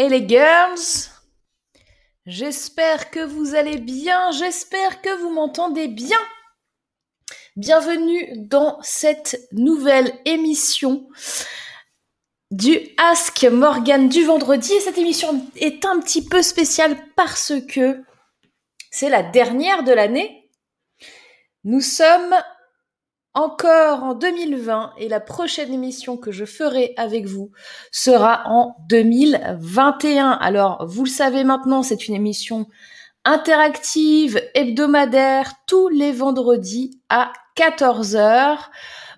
Hey les girls J'espère que vous allez bien, j'espère que vous m'entendez bien. Bienvenue dans cette nouvelle émission du Ask Morgan du vendredi. Et cette émission est un petit peu spéciale parce que c'est la dernière de l'année. Nous sommes encore en 2020 et la prochaine émission que je ferai avec vous sera en 2021. Alors, vous le savez maintenant, c'est une émission interactive, hebdomadaire, tous les vendredis à 14h.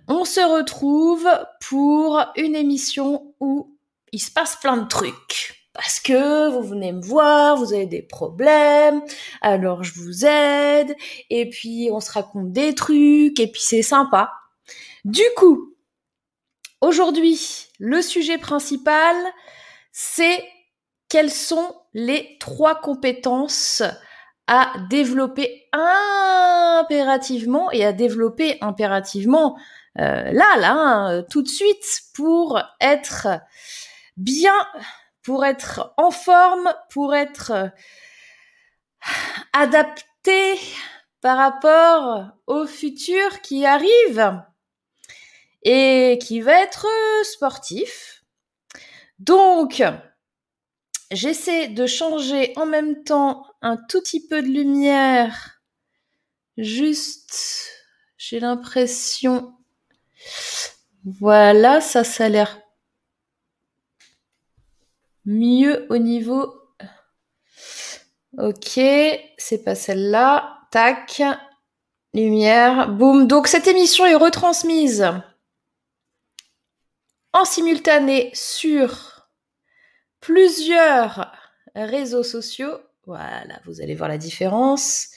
On se retrouve pour une émission où il se passe plein de trucs parce que vous venez me voir, vous avez des problèmes, alors je vous aide, et puis on se raconte des trucs, et puis c'est sympa. Du coup, aujourd'hui, le sujet principal, c'est quelles sont les trois compétences à développer impérativement et à développer impérativement euh, là, là, hein, tout de suite pour être bien pour être en forme, pour être euh, adapté par rapport au futur qui arrive et qui va être sportif. Donc, j'essaie de changer en même temps un tout petit peu de lumière. Juste, j'ai l'impression. Voilà, ça, ça a l'air mieux au niveau. Ok, c'est pas celle-là. Tac. Lumière. Boum. Donc cette émission est retransmise en simultané sur plusieurs réseaux sociaux. Voilà, vous allez voir la différence.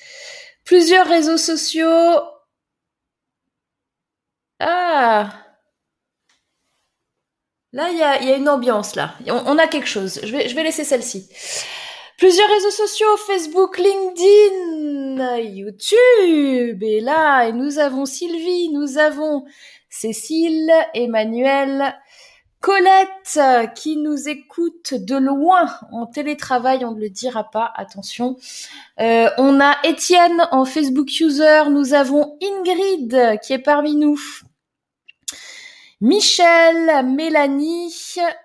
Plusieurs réseaux sociaux. Ah Là, il y a, une ambiance, là. On, a quelque chose. Je vais, laisser celle-ci. Plusieurs réseaux sociaux, Facebook, LinkedIn, YouTube. Et là, nous avons Sylvie, nous avons Cécile, Emmanuel, Colette qui nous écoute de loin en télétravail, on ne le dira pas, attention. Euh, on a Étienne en Facebook user, nous avons Ingrid qui est parmi nous. Michel, Mélanie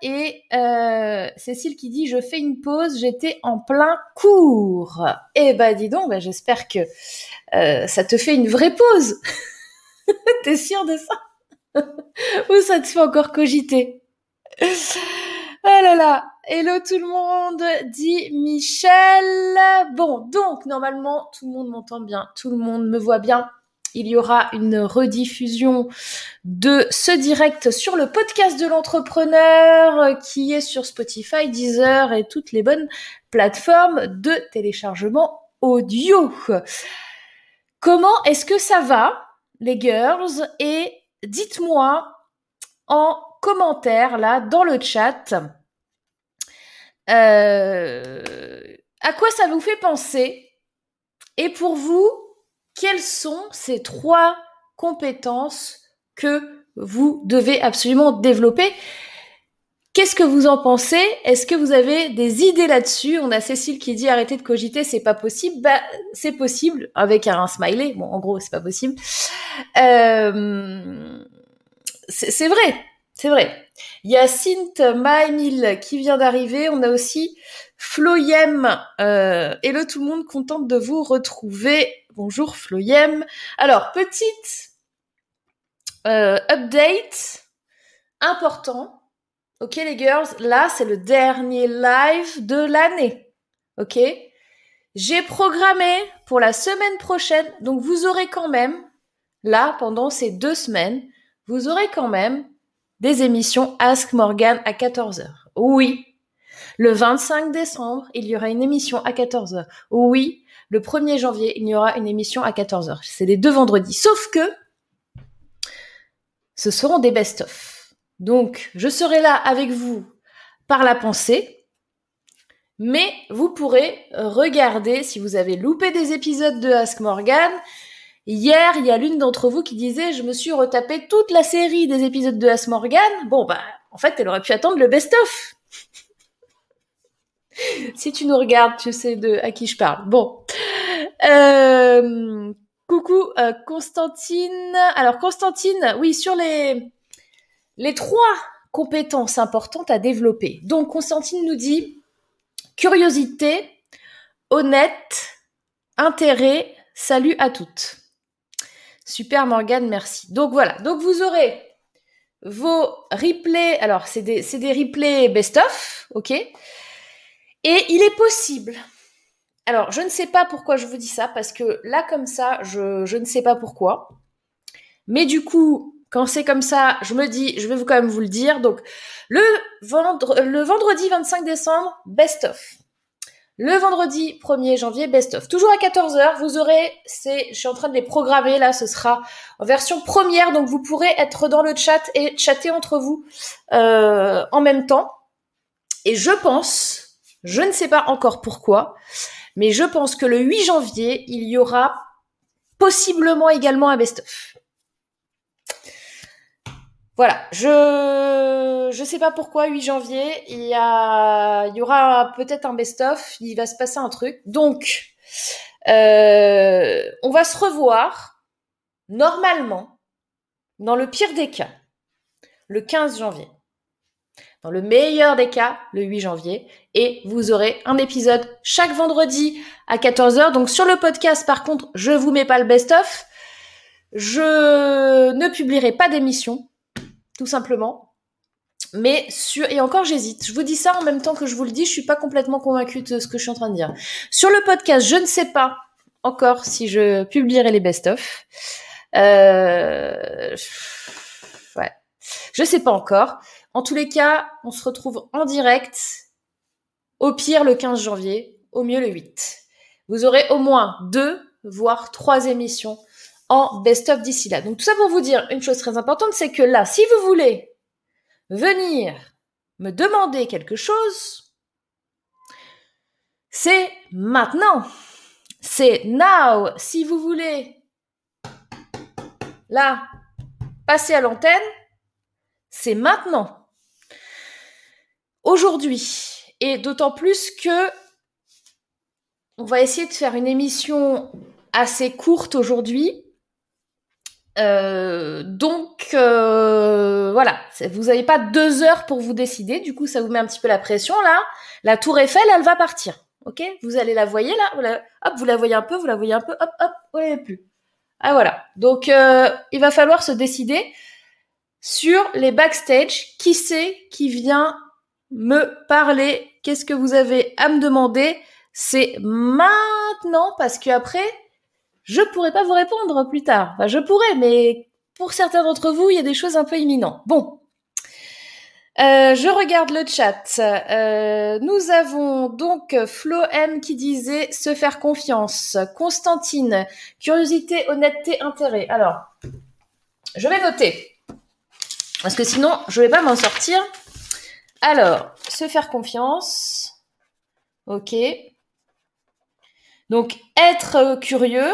et euh, Cécile qui dit je fais une pause, j'étais en plein cours. Eh ben dis donc, ben, j'espère que euh, ça te fait une vraie pause. T'es sûr de ça? Ou ça te fait encore cogiter? Oh là là Hello tout le monde, dit Michel. Bon, donc normalement tout le monde m'entend bien, tout le monde me voit bien il y aura une rediffusion de ce direct sur le podcast de l'entrepreneur euh, qui est sur Spotify, Deezer et toutes les bonnes plateformes de téléchargement audio. Comment est-ce que ça va, les girls? Et dites-moi en commentaire, là, dans le chat, euh, à quoi ça vous fait penser? Et pour vous, quelles sont ces trois compétences que vous devez absolument développer? Qu'est-ce que vous en pensez? Est-ce que vous avez des idées là-dessus? On a Cécile qui dit arrêtez de cogiter, c'est pas possible. Bah, c'est possible avec un smiley. Bon, en gros, c'est pas possible. Euh, c'est vrai, c'est vrai. Il y a Sint Maemil qui vient d'arriver. On a aussi Floyem. Euh, hello tout le monde, contente de vous retrouver. Bonjour Floyem. Alors, petite euh, update important. Ok les girls, là c'est le dernier live de l'année. Ok? J'ai programmé pour la semaine prochaine, donc vous aurez quand même, là pendant ces deux semaines, vous aurez quand même des émissions Ask Morgan à 14h. Oui, le 25 décembre, il y aura une émission à 14h. Oui, le 1er janvier, il y aura une émission à 14h. C'est les deux vendredis. Sauf que ce seront des best-of. Donc, je serai là avec vous par la pensée. Mais vous pourrez regarder si vous avez loupé des épisodes de Ask Morgan. Hier, il y a l'une d'entre vous qui disait je me suis retapé toute la série des épisodes de Ask Morgan. Bon bah en fait, elle aurait pu attendre le best-of. Si tu nous regardes, tu sais de à qui je parle. Bon. Euh, coucou euh, Constantine. Alors Constantine, oui, sur les les trois compétences importantes à développer. Donc Constantine nous dit curiosité, honnête, intérêt, salut à toutes. Super Morgane, merci. Donc voilà, donc vous aurez vos replays, alors c'est des, des replays best-of, ok? Et il est possible, alors je ne sais pas pourquoi je vous dis ça, parce que là comme ça, je, ne sais pas pourquoi. Mais du coup, quand c'est comme ça, je me dis, je vais vous quand même vous le dire. Donc, le, le vendredi 25 décembre, best of. Le vendredi 1er janvier, best of. Toujours à 14h, vous aurez, c'est, je suis en train de les programmer là, ce sera en version première, donc vous pourrez être dans le chat et chatter entre vous euh, en même temps. Et je pense, je ne sais pas encore pourquoi, mais je pense que le 8 janvier, il y aura possiblement également un best of. Voilà, je je sais pas pourquoi 8 janvier, il y a il y aura peut-être un best-of, il va se passer un truc. Donc euh, on va se revoir normalement dans le pire des cas le 15 janvier. Dans le meilleur des cas, le 8 janvier. Et vous aurez un épisode chaque vendredi à 14h. Donc sur le podcast, par contre, je vous mets pas le best-of. Je ne publierai pas d'émission tout simplement. Mais sur et encore j'hésite. Je vous dis ça en même temps que je vous le dis, je suis pas complètement convaincue de ce que je suis en train de dire. Sur le podcast, je ne sais pas encore si je publierai les best-of. Euh... Ouais, je sais pas encore. En tous les cas, on se retrouve en direct. Au pire le 15 janvier, au mieux le 8. Vous aurez au moins deux, voire trois émissions en best-of d'ici là. Donc tout ça pour vous dire une chose très importante, c'est que là, si vous voulez venir me demander quelque chose, c'est maintenant. C'est now. Si vous voulez, là, passer à l'antenne, c'est maintenant. Aujourd'hui. Et d'autant plus que on va essayer de faire une émission assez courte aujourd'hui euh, donc euh, voilà, vous n'avez pas deux heures pour vous décider. Du coup, ça vous met un petit peu la pression là. La Tour Eiffel, elle va partir. Ok? Vous allez la voyez là. Hop, vous la voyez un peu, vous la voyez un peu. Hop, hop, vous voyez plus. Ah voilà. Donc euh, il va falloir se décider sur les backstage. Qui c'est qui vient me parler Qu'est-ce que vous avez à me demander? C'est maintenant parce que après je pourrais pas vous répondre plus tard. Je pourrais, mais pour certains d'entre vous, il y a des choses un peu imminentes. Bon. Euh, je regarde le chat. Euh, nous avons donc Flo M qui disait se faire confiance. Constantine, curiosité, honnêteté, intérêt. Alors, je vais noter. Parce que sinon, je vais pas m'en sortir. Alors, se faire confiance. Ok. Donc, être curieux.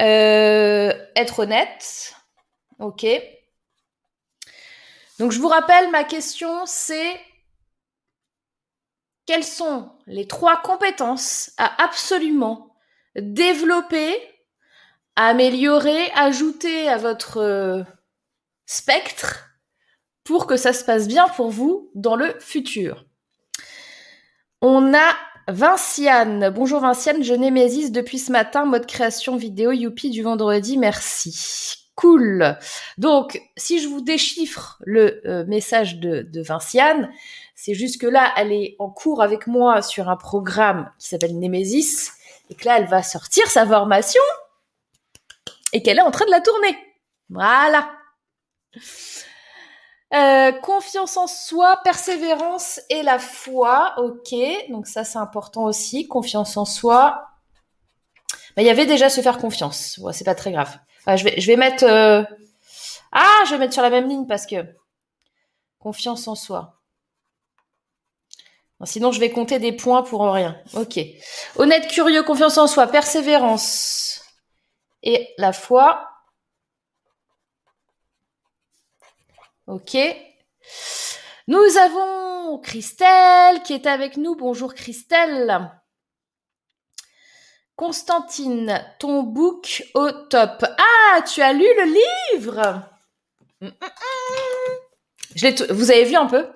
Euh, être honnête. Ok. Donc je vous rappelle, ma question c'est quelles sont les trois compétences à absolument développer, améliorer, ajouter à votre euh, spectre? Pour que ça se passe bien pour vous dans le futur. On a Vinciane, bonjour Vinciane, je Némésis depuis ce matin, mode création vidéo Youpi du vendredi, merci. Cool. Donc, si je vous déchiffre le euh, message de, de Vinciane, c'est juste que là, elle est en cours avec moi sur un programme qui s'appelle Némésis, et que là, elle va sortir sa formation, et qu'elle est en train de la tourner. Voilà. Euh, confiance en soi, persévérance et la foi. Ok, donc ça c'est important aussi. Confiance en soi. Mais il y avait déjà se faire confiance. Ouais, c'est pas très grave. je vais, je vais mettre. Euh, ah, je vais mettre sur la même ligne parce que confiance en soi. sinon, je vais compter des points pour rien. Ok. Honnête, curieux, confiance en soi, persévérance et la foi. Ok. Nous avons Christelle qui est avec nous. Bonjour Christelle. Constantine, ton book au top. Ah, tu as lu le livre? Je Vous avez vu un peu?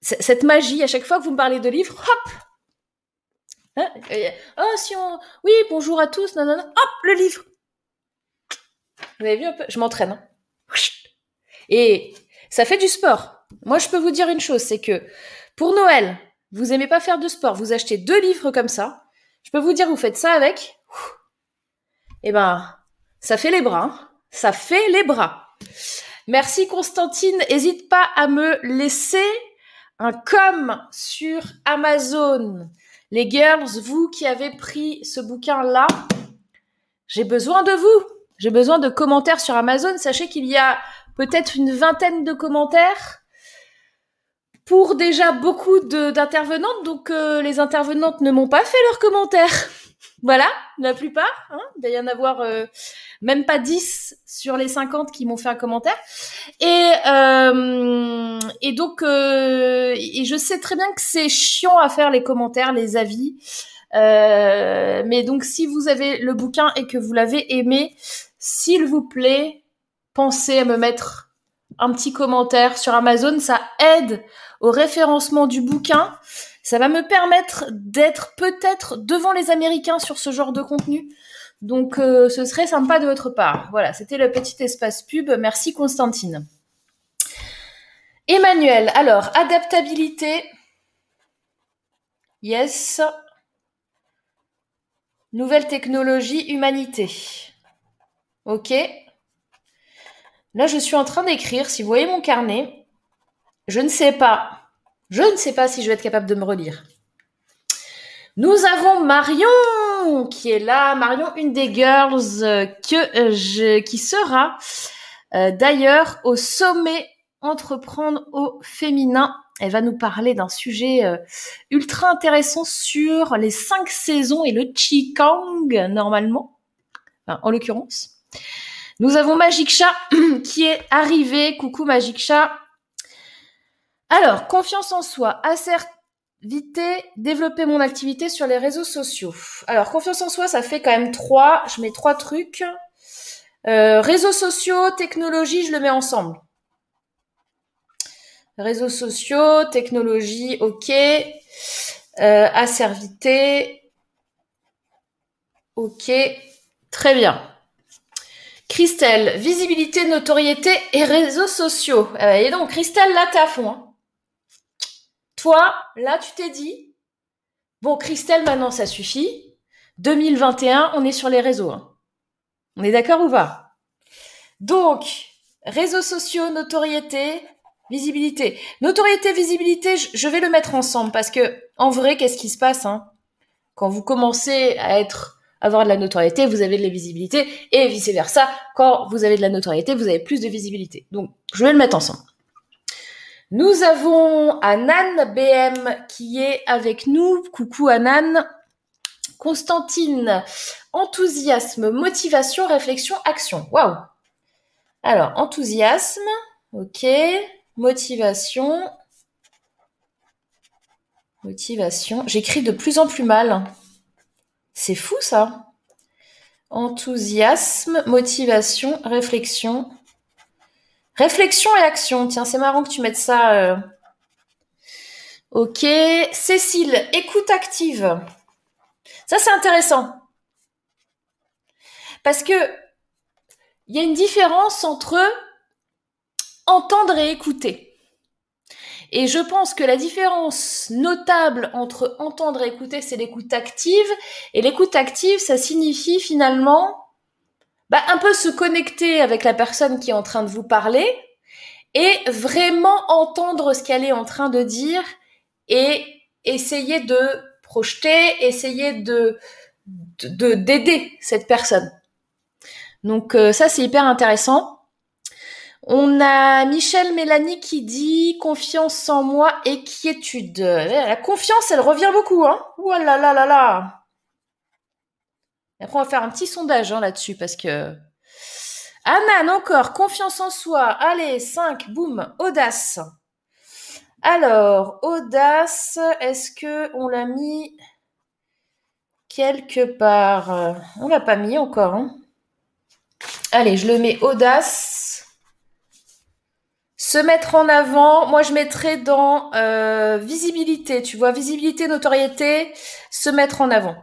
Cette magie, à chaque fois que vous me parlez de livre, hop hein? Oh, si on... Oui, bonjour à tous, non. Hop, le livre Vous avez vu un peu? Je m'entraîne. Hein. Et ça fait du sport. Moi, je peux vous dire une chose, c'est que pour Noël, vous aimez pas faire de sport, vous achetez deux livres comme ça. Je peux vous dire, vous faites ça avec. Eh ben, ça fait les bras. Hein. Ça fait les bras. Merci Constantine. N'hésite pas à me laisser un com sur Amazon. Les girls, vous qui avez pris ce bouquin-là, j'ai besoin de vous. J'ai besoin de commentaires sur Amazon. Sachez qu'il y a peut-être une vingtaine de commentaires pour déjà beaucoup d'intervenantes. Donc euh, les intervenantes ne m'ont pas fait leurs commentaires. voilà, la plupart. Hein, il doit y en avoir euh, même pas 10 sur les 50 qui m'ont fait un commentaire. Et, euh, et donc, et je sais très bien que c'est chiant à faire les commentaires, les avis. mais donc si vous avez le bouquin et que vous l'avez aimé, s'il vous plaît, pensez à me mettre un petit commentaire sur Amazon. Ça aide au référencement du bouquin. Ça va me permettre d'être peut-être devant les Américains sur ce genre de contenu. Donc euh, ce serait sympa de votre part. Voilà, c'était le petit espace pub. Merci Constantine. Emmanuel, alors, adaptabilité. Yes. Nouvelle technologie, humanité. Ok. Là, je suis en train d'écrire. Si vous voyez mon carnet, je ne sais pas. Je ne sais pas si je vais être capable de me relire. Nous avons Marion qui est là. Marion, une des girls euh, que euh, je, qui sera euh, d'ailleurs au sommet entreprendre au féminin. Elle va nous parler d'un sujet ultra intéressant sur les cinq saisons et le Qigong normalement, en l'occurrence. Nous avons Magic Chat qui est arrivé. Coucou Magic Chat. Alors, confiance en soi, assertivité, développer mon activité sur les réseaux sociaux. Alors, confiance en soi, ça fait quand même trois. Je mets trois trucs. Euh, réseaux sociaux, technologie, je le mets ensemble. Réseaux sociaux, technologie, ok. Euh, asservité, ok. Très bien. Christelle, visibilité, notoriété et réseaux sociaux. Euh, et donc, Christelle, là, t'es à fond. Hein. Toi, là, tu t'es dit, bon, Christelle, maintenant, ça suffit. 2021, on est sur les réseaux. Hein. On est d'accord ou pas? Donc, réseaux sociaux, notoriété, visibilité. Notoriété, visibilité, je vais le mettre ensemble parce que, en vrai, qu'est-ce qui se passe hein? Quand vous commencez à être avoir de la notoriété, vous avez de la visibilité, et vice-versa, quand vous avez de la notoriété, vous avez plus de visibilité. Donc, je vais le mettre ensemble. Nous avons Anan BM qui est avec nous. Coucou Anan. Constantine, enthousiasme, motivation, réflexion, action. Waouh. Alors, enthousiasme, ok. Motivation. Motivation. J'écris de plus en plus mal. C'est fou ça. Enthousiasme, motivation, réflexion. Réflexion et action. Tiens, c'est marrant que tu mettes ça. Euh. Ok. Cécile, écoute active. Ça, c'est intéressant. Parce que il y a une différence entre entendre et écouter. Et je pense que la différence notable entre entendre et écouter, c'est l'écoute active. Et l'écoute active, ça signifie finalement bah, un peu se connecter avec la personne qui est en train de vous parler et vraiment entendre ce qu'elle est en train de dire et essayer de projeter, essayer de d'aider cette personne. Donc euh, ça c'est hyper intéressant. On a Michel Mélanie qui dit confiance en moi et quiétude. La confiance, elle revient beaucoup, hein. Ouh là là là là. après, on va faire un petit sondage hein, là-dessus parce que. Anan, encore, confiance en soi. Allez, 5, boum, audace. Alors, audace, est-ce que on l'a mis quelque part? On l'a pas mis encore. Hein. Allez, je le mets audace. Se mettre en avant, moi je mettrais dans euh, visibilité, tu vois, visibilité, notoriété, se mettre en avant.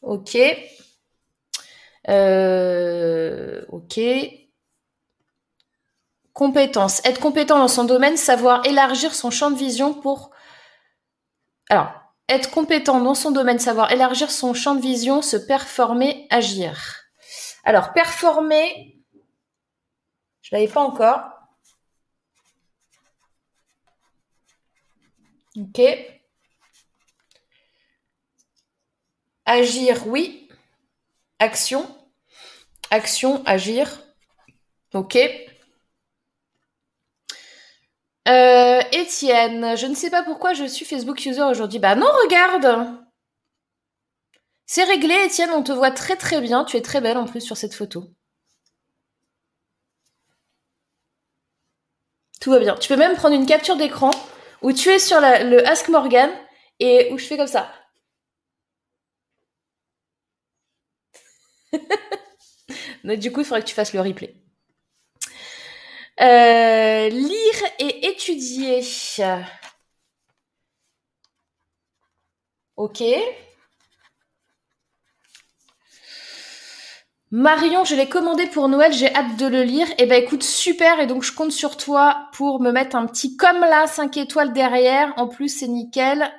Ok. Euh, ok. Compétence. Être compétent dans son domaine, savoir élargir son champ de vision pour... Alors, être compétent dans son domaine, savoir élargir son champ de vision, se performer, agir. Alors, performer, je l'avais pas encore. Ok. Agir, oui. Action. Action, agir. Ok. Euh, Étienne, je ne sais pas pourquoi je suis Facebook user aujourd'hui. Bah non, regarde C'est réglé, Étienne, on te voit très très bien. Tu es très belle en plus sur cette photo. Tout va bien. Tu peux même prendre une capture d'écran où tu es sur le Ask Morgan et où je fais comme ça. Du coup, il faudrait que tu fasses le replay. Euh, lire et étudier. Ok. Marion, je l'ai commandé pour Noël, j'ai hâte de le lire. Eh ben écoute, super, et donc je compte sur toi pour me mettre un petit comme là, 5 étoiles derrière. En plus, c'est nickel.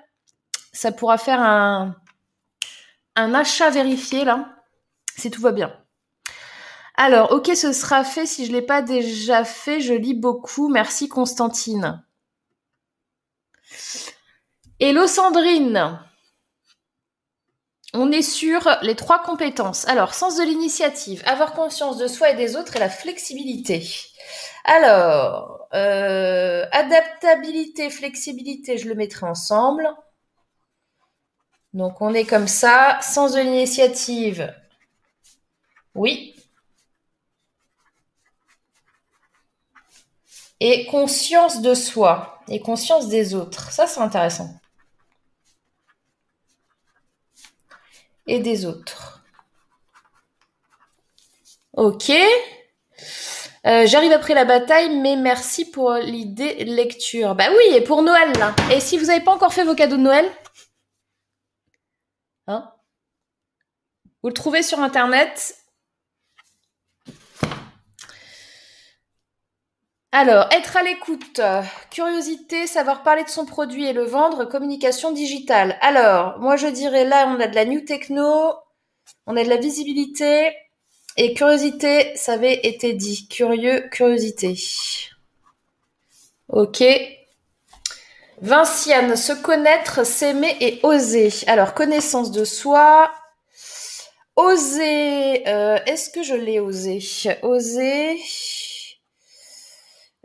Ça pourra faire un, un achat vérifié là, si tout va bien. Alors, ok, ce sera fait. Si je ne l'ai pas déjà fait, je lis beaucoup. Merci Constantine. Hello Sandrine. On est sur les trois compétences. Alors, sens de l'initiative, avoir conscience de soi et des autres et la flexibilité. Alors, euh, adaptabilité, flexibilité, je le mettrai ensemble. Donc, on est comme ça. Sens de l'initiative. Oui, Et conscience de soi et conscience des autres. Ça, c'est intéressant. Et des autres. Ok. Euh, j'arrive après la bataille, mais merci pour l'idée lecture. Bah oui, et pour Noël. Et si vous n'avez pas encore fait vos cadeaux de Noël, hein Vous le trouvez sur Internet. Alors, être à l'écoute, curiosité, savoir parler de son produit et le vendre, communication digitale. Alors, moi je dirais là, on a de la new techno, on a de la visibilité et curiosité, ça avait été dit. Curieux, curiosité. Ok. Vinciane, se connaître, s'aimer et oser. Alors, connaissance de soi. Oser. Euh, est-ce que je l'ai osé? Oser.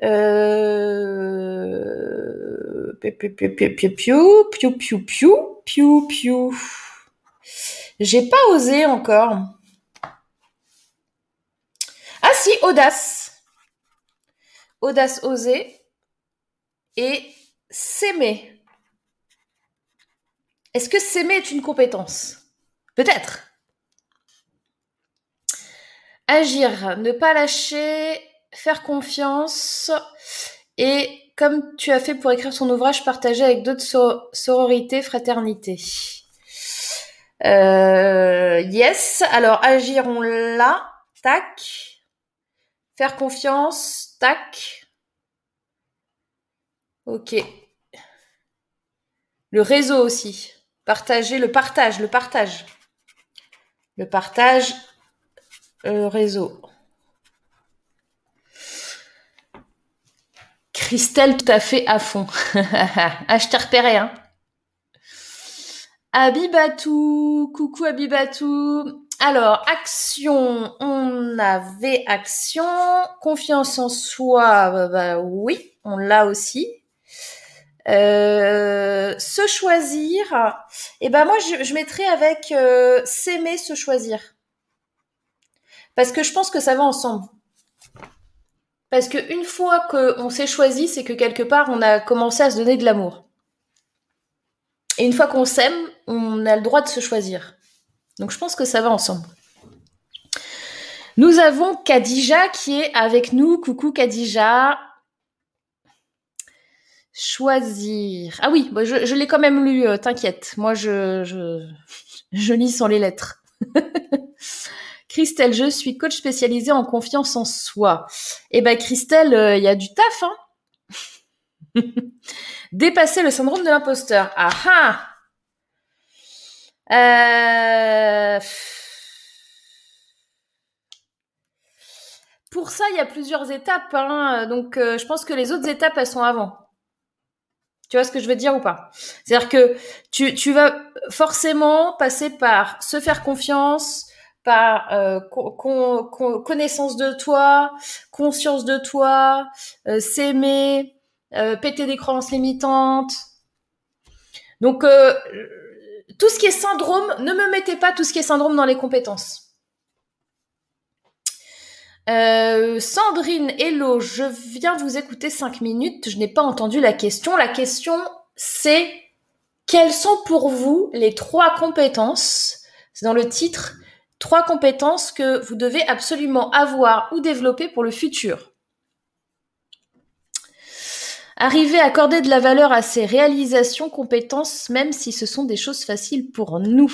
Euh... Piu, piu, piu, piu, piu, J'ai pas osé encore. Ah si, audace. Audace, oser. Et s'aimer. Est-ce que s'aimer est une compétence? Peut-être. Agir, ne pas lâcher, faire confiance et comme tu as fait pour écrire son ouvrage, partager avec d'autres sororités, fraternité. Euh, yes. Alors agir, on l'a. Tac. Faire confiance. Tac. Ok. Le réseau aussi. Partager, le partage, le partage. Le partage, le réseau. Christelle tout à fait à fond. ah, je repéré, hein. Abibatou, coucou Abibatou. Alors, action, on avait action. Confiance en soi, bah, bah oui, on l'a aussi. Euh, se choisir, et eh ben moi je, je mettrais avec euh, s'aimer, se choisir. Parce que je pense que ça va ensemble. Parce qu'une fois qu'on s'est choisi, c'est que quelque part, on a commencé à se donner de l'amour. Et une fois qu'on s'aime, on a le droit de se choisir. Donc je pense que ça va ensemble. Nous avons Kadija qui est avec nous. Coucou Kadija. Choisir. Ah oui, bah, je, l'ai quand même lu, euh, t'inquiète. Moi, je, je, lis sans les lettres. Christelle, je suis coach spécialisée en confiance en soi. Eh ben Christelle, euh, il y a du taf, hein Dépasser le syndrome de l'imposteur. Ah ah euh... Pour ça, il y a plusieurs étapes. Hein. Donc, euh, je pense que les autres étapes, elles sont avant. Tu vois ce que je veux dire ou pas? C'est-à-dire que tu, tu, vas forcément passer par se faire confiance, par euh, connaissance de toi, conscience de toi, euh, s'aimer, péter des croyances limitantes. Donc, tout ce qui est syndrome, ne me mettez pas tout ce qui est syndrome dans les compétences. Euh, Sandrine, hello, je viens vous écouter cinq minutes. Je n'ai pas entendu la question. La question, c'est quelles sont pour vous les trois compétences? C'est dans le titre. Trois compétences que vous devez absolument avoir ou développer pour le futur. Arriver à accorder de la valeur à ces réalisations, compétences, même si ce sont des choses faciles pour nous.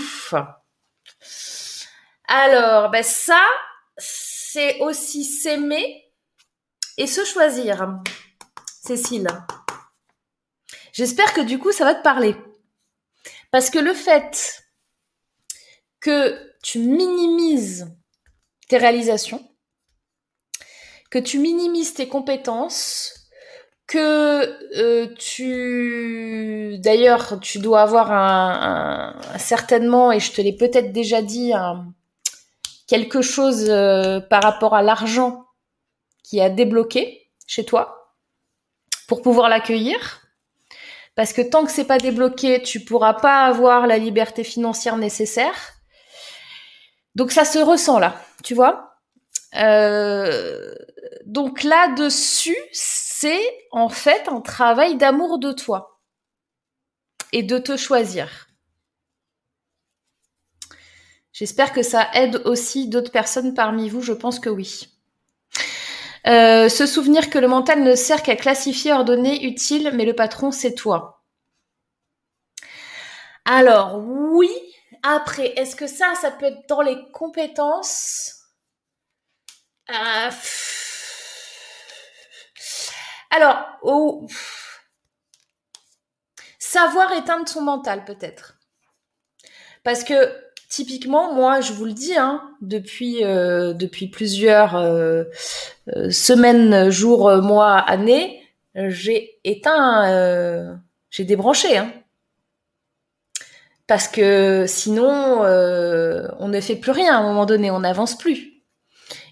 Alors, ben ça, c'est aussi s'aimer et se choisir. Cécile. J'espère que du coup, ça va te parler. Parce que le fait que tu minimises tes réalisations, que tu minimises tes compétences, que euh, tu d'ailleurs tu dois avoir un, certainement et je te l'ai peut-être déjà dit quelque chose euh, par rapport à l'argent qui a débloqué chez toi pour pouvoir l'accueillir. Parce que tant que c'est pas débloqué, tu pourras pas avoir la liberté financière nécessaire. Donc ça se ressent là, tu vois. Euh, donc là-dessus, c'est en fait un travail d'amour de toi et de te choisir. J'espère que ça aide aussi d'autres personnes parmi vous, je pense que oui. Euh, se souvenir que le mental ne sert qu'à classifier, ordonner, utile, mais le patron, c'est toi. Alors, oui. Après, est-ce que ça, ça peut être dans les compétences? Euh, Alors, oh, savoir éteindre son mental, peut-être. Parce que Typiquement, moi, je vous le dis, hein, depuis euh, depuis plusieurs euh, semaines, jours, mois, années, j'ai éteint, j'ai débranché, hein. Parce que sinon, on ne fait plus rien à un moment donné, on n'avance plus.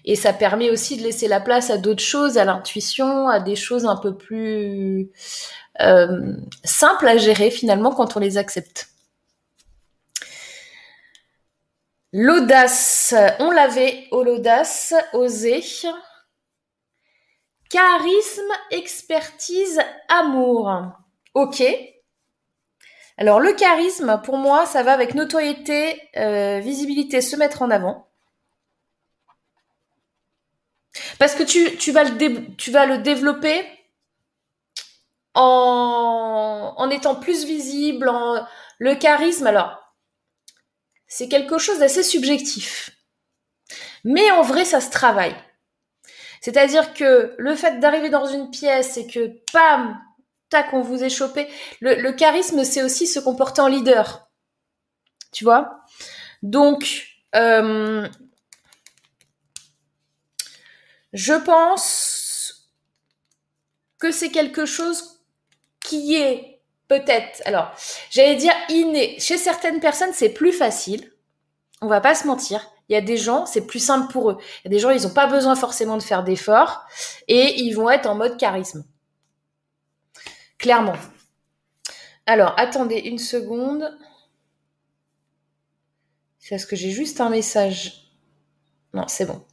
Et ça permet aussi de laisser la place à d'autres choses, à l'intuition, à des choses un peu plus simples à gérer finalement quand on les accepte. L'audace, on l'avait, oh l'audace, oser. Charisme, expertise, amour. Ok. Alors le charisme, pour moi, ça va avec notoriété, euh, visibilité, se mettre en avant. Parce que tu, tu, vas, le tu vas le développer en, en étant plus visible. En, le charisme, alors c'est quelque chose d'assez subjectif. Mais en vrai, ça se travaille. C'est-à-dire que le fait d'arriver dans une pièce et que, pam, tac, on vous est chopé. Le, charisme, c'est aussi se comporter en leader. Tu vois? Donc, euh, je pense que c'est quelque chose qui est peut-être, alors, j'allais dire inné. Chez certaines personnes, c'est plus facile. On va pas se mentir. Il y a des gens, c'est plus simple pour eux. Il y a des gens, ils n'ont pas besoin forcément de faire d'efforts et ils vont être en mode charisme. Clairement. Alors, attendez une seconde. C'est parce que j'ai juste un message. Non, c'est bon.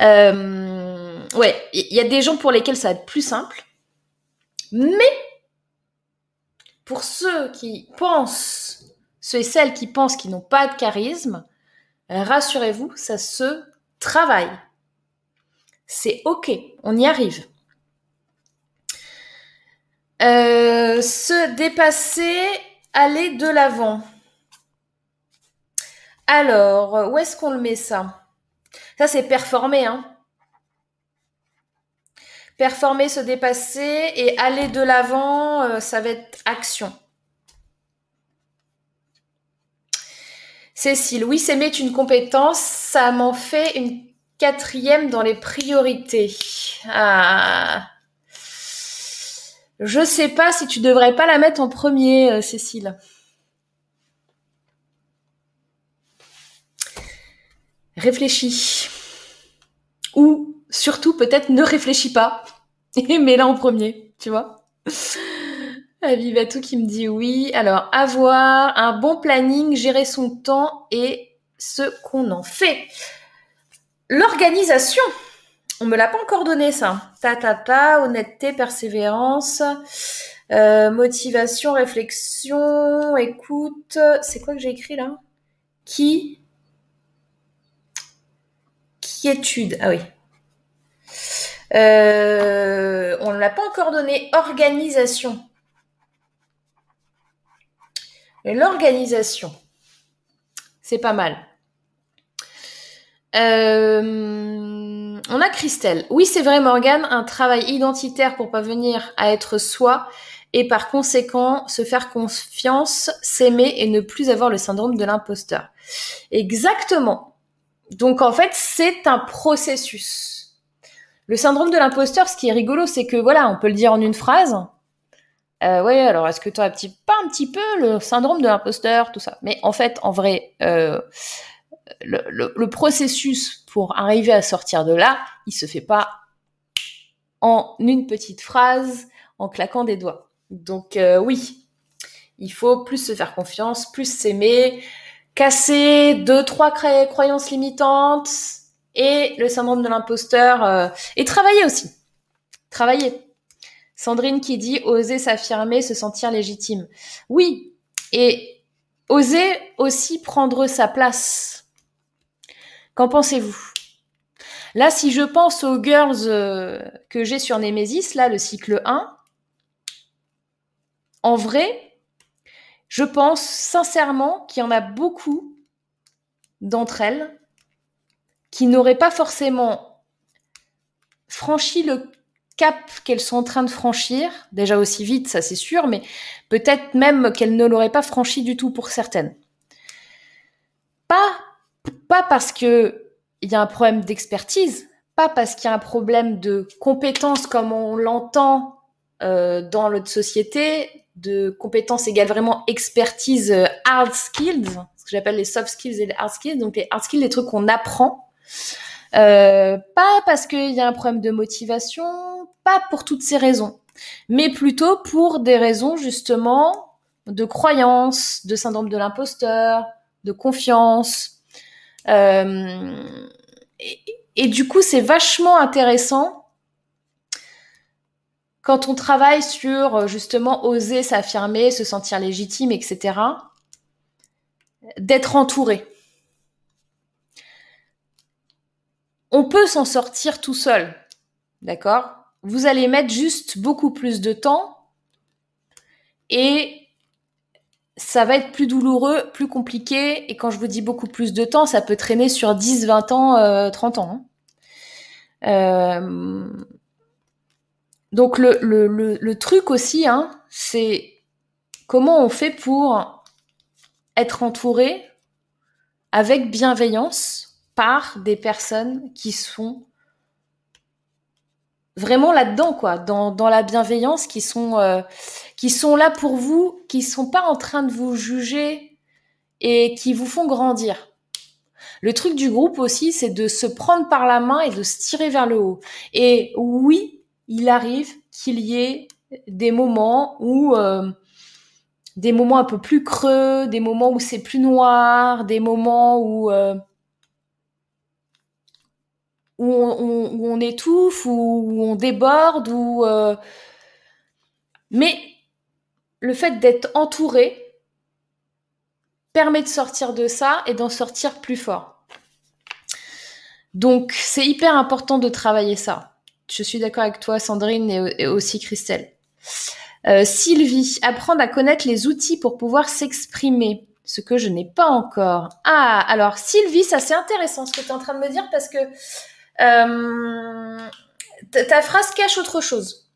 Euh, ouais, il y a des gens pour lesquels ça va être plus simple. Mais pour ceux qui pensent, ceux et celles qui pensent qu'ils n'ont pas de charisme, rassurez-vous, ça se travaille. C'est ok, on y arrive. Euh, se dépasser, aller de l'avant. Alors, où est-ce qu'on le met ça? Ça, c'est performer. Hein performer, se dépasser et aller de l'avant, euh, ça va être action. Cécile, oui, s'aimer une compétence, ça m'en fait une quatrième dans les priorités. Ah. Je sais pas si tu devrais pas la mettre en premier, euh, Cécile. Réfléchis. Ou surtout peut-être ne réfléchis pas et mets-la en premier, tu vois. tout qui me dit oui. Alors, avoir un bon planning, gérer son temps et ce qu'on en fait. L'organisation. On me l'a pas encore donné ça. Ta ta honnêteté, persévérance, euh, motivation, réflexion, écoute. C'est quoi que j'ai écrit là? Qui? Quiétude. Ah oui. Euh, on ne l'a pas encore donné. Organisation. L'organisation. C'est pas mal. Euh, on a Christelle. Oui, c'est vrai, Morgane, un travail identitaire pour pas venir à être soi et par conséquent se faire confiance, s'aimer et ne plus avoir le syndrome de l'imposteur. Exactement. Donc en fait, c'est un processus. Le syndrome de l'imposteur, ce qui est rigolo, c'est que voilà, on peut le dire en une phrase. Euh, ouais, alors est-ce que tu as petit, pas un petit peu le syndrome de l'imposteur, tout ça? Mais en fait, en vrai, euh, le, processus pour arriver à sortir de là, il se fait pas en une petite phrase, en claquant des doigts. Donc euh, oui, il faut plus se faire confiance, plus s'aimer, casser deux, trois croyances limitantes et le syndrome de l'imposteur euh, et travailler aussi. Travailler. Sandrine qui dit oser s'affirmer, se sentir légitime. Oui, et oser aussi prendre sa place Qu'en pensez-vous? Là, si je pense aux girls euh, que j'ai sur Nemesis, là, le cycle 1, en vrai, je pense sincèrement qu'il y en a beaucoup d'entre elles qui n'auraient pas forcément franchi le cap qu'elles sont en train de franchir, déjà aussi vite, ça c'est sûr, mais peut-être même qu'elles ne l'auraient pas franchi du tout pour certaines. Pas pas parce que il y a un problème d'expertise, pas parce qu'il y a un problème de compétence comme on l'entend euh, dans notre société, de compétences égale vraiment expertise euh, hard skills, ce que j'appelle les soft skills et les hard skills, donc les hard skills, les trucs qu'on apprend. Euh, pas parce qu'il y a un problème de motivation, pas pour toutes ces raisons, mais plutôt pour des raisons justement de croyance, de syndrome de l'imposteur, de confiance, euh, et, du coup, c'est vachement intéressant quand on travaille sur justement oser s'affirmer, se sentir légitime, etc., d'être entouré. On peut s'en sortir tout seul, d'accord? Vous allez mettre juste beaucoup plus de temps et ça va être plus douloureux, plus compliqué. Et quand je vous dis beaucoup plus de temps, ça peut traîner sur 10, 20 ans, 30 euh, ans. Hein. Euh, donc le, le, le, truc aussi, hein, c'est comment on fait pour être entouré avec bienveillance par des personnes qui sont vraiment là-dedans, quoi, dans, dans la bienveillance, qui sont euh, qui sont là pour vous, qui sont pas en train de vous juger et qui vous font grandir. Le truc du groupe aussi, c'est de se prendre par la main et de se tirer vers le haut. Et oui, il arrive qu'il y ait des moments où euh, des moments un peu plus creux, des moments où c'est plus noir, des moments où euh, où on, étouffe, où, on déborde, ou euh, mais le fait d'être entouré permet de sortir de ça et d'en sortir plus fort. Donc c'est hyper important de travailler ça. Je suis d'accord avec toi, Sandrine, et, aussi Christelle. Euh, Sylvie, apprendre à connaître les outils pour pouvoir s'exprimer, ce que je n'ai pas encore. Ah, alors Sylvie, ça c'est intéressant ce que tu es en train de me dire parce que euh, ta phrase cache autre chose.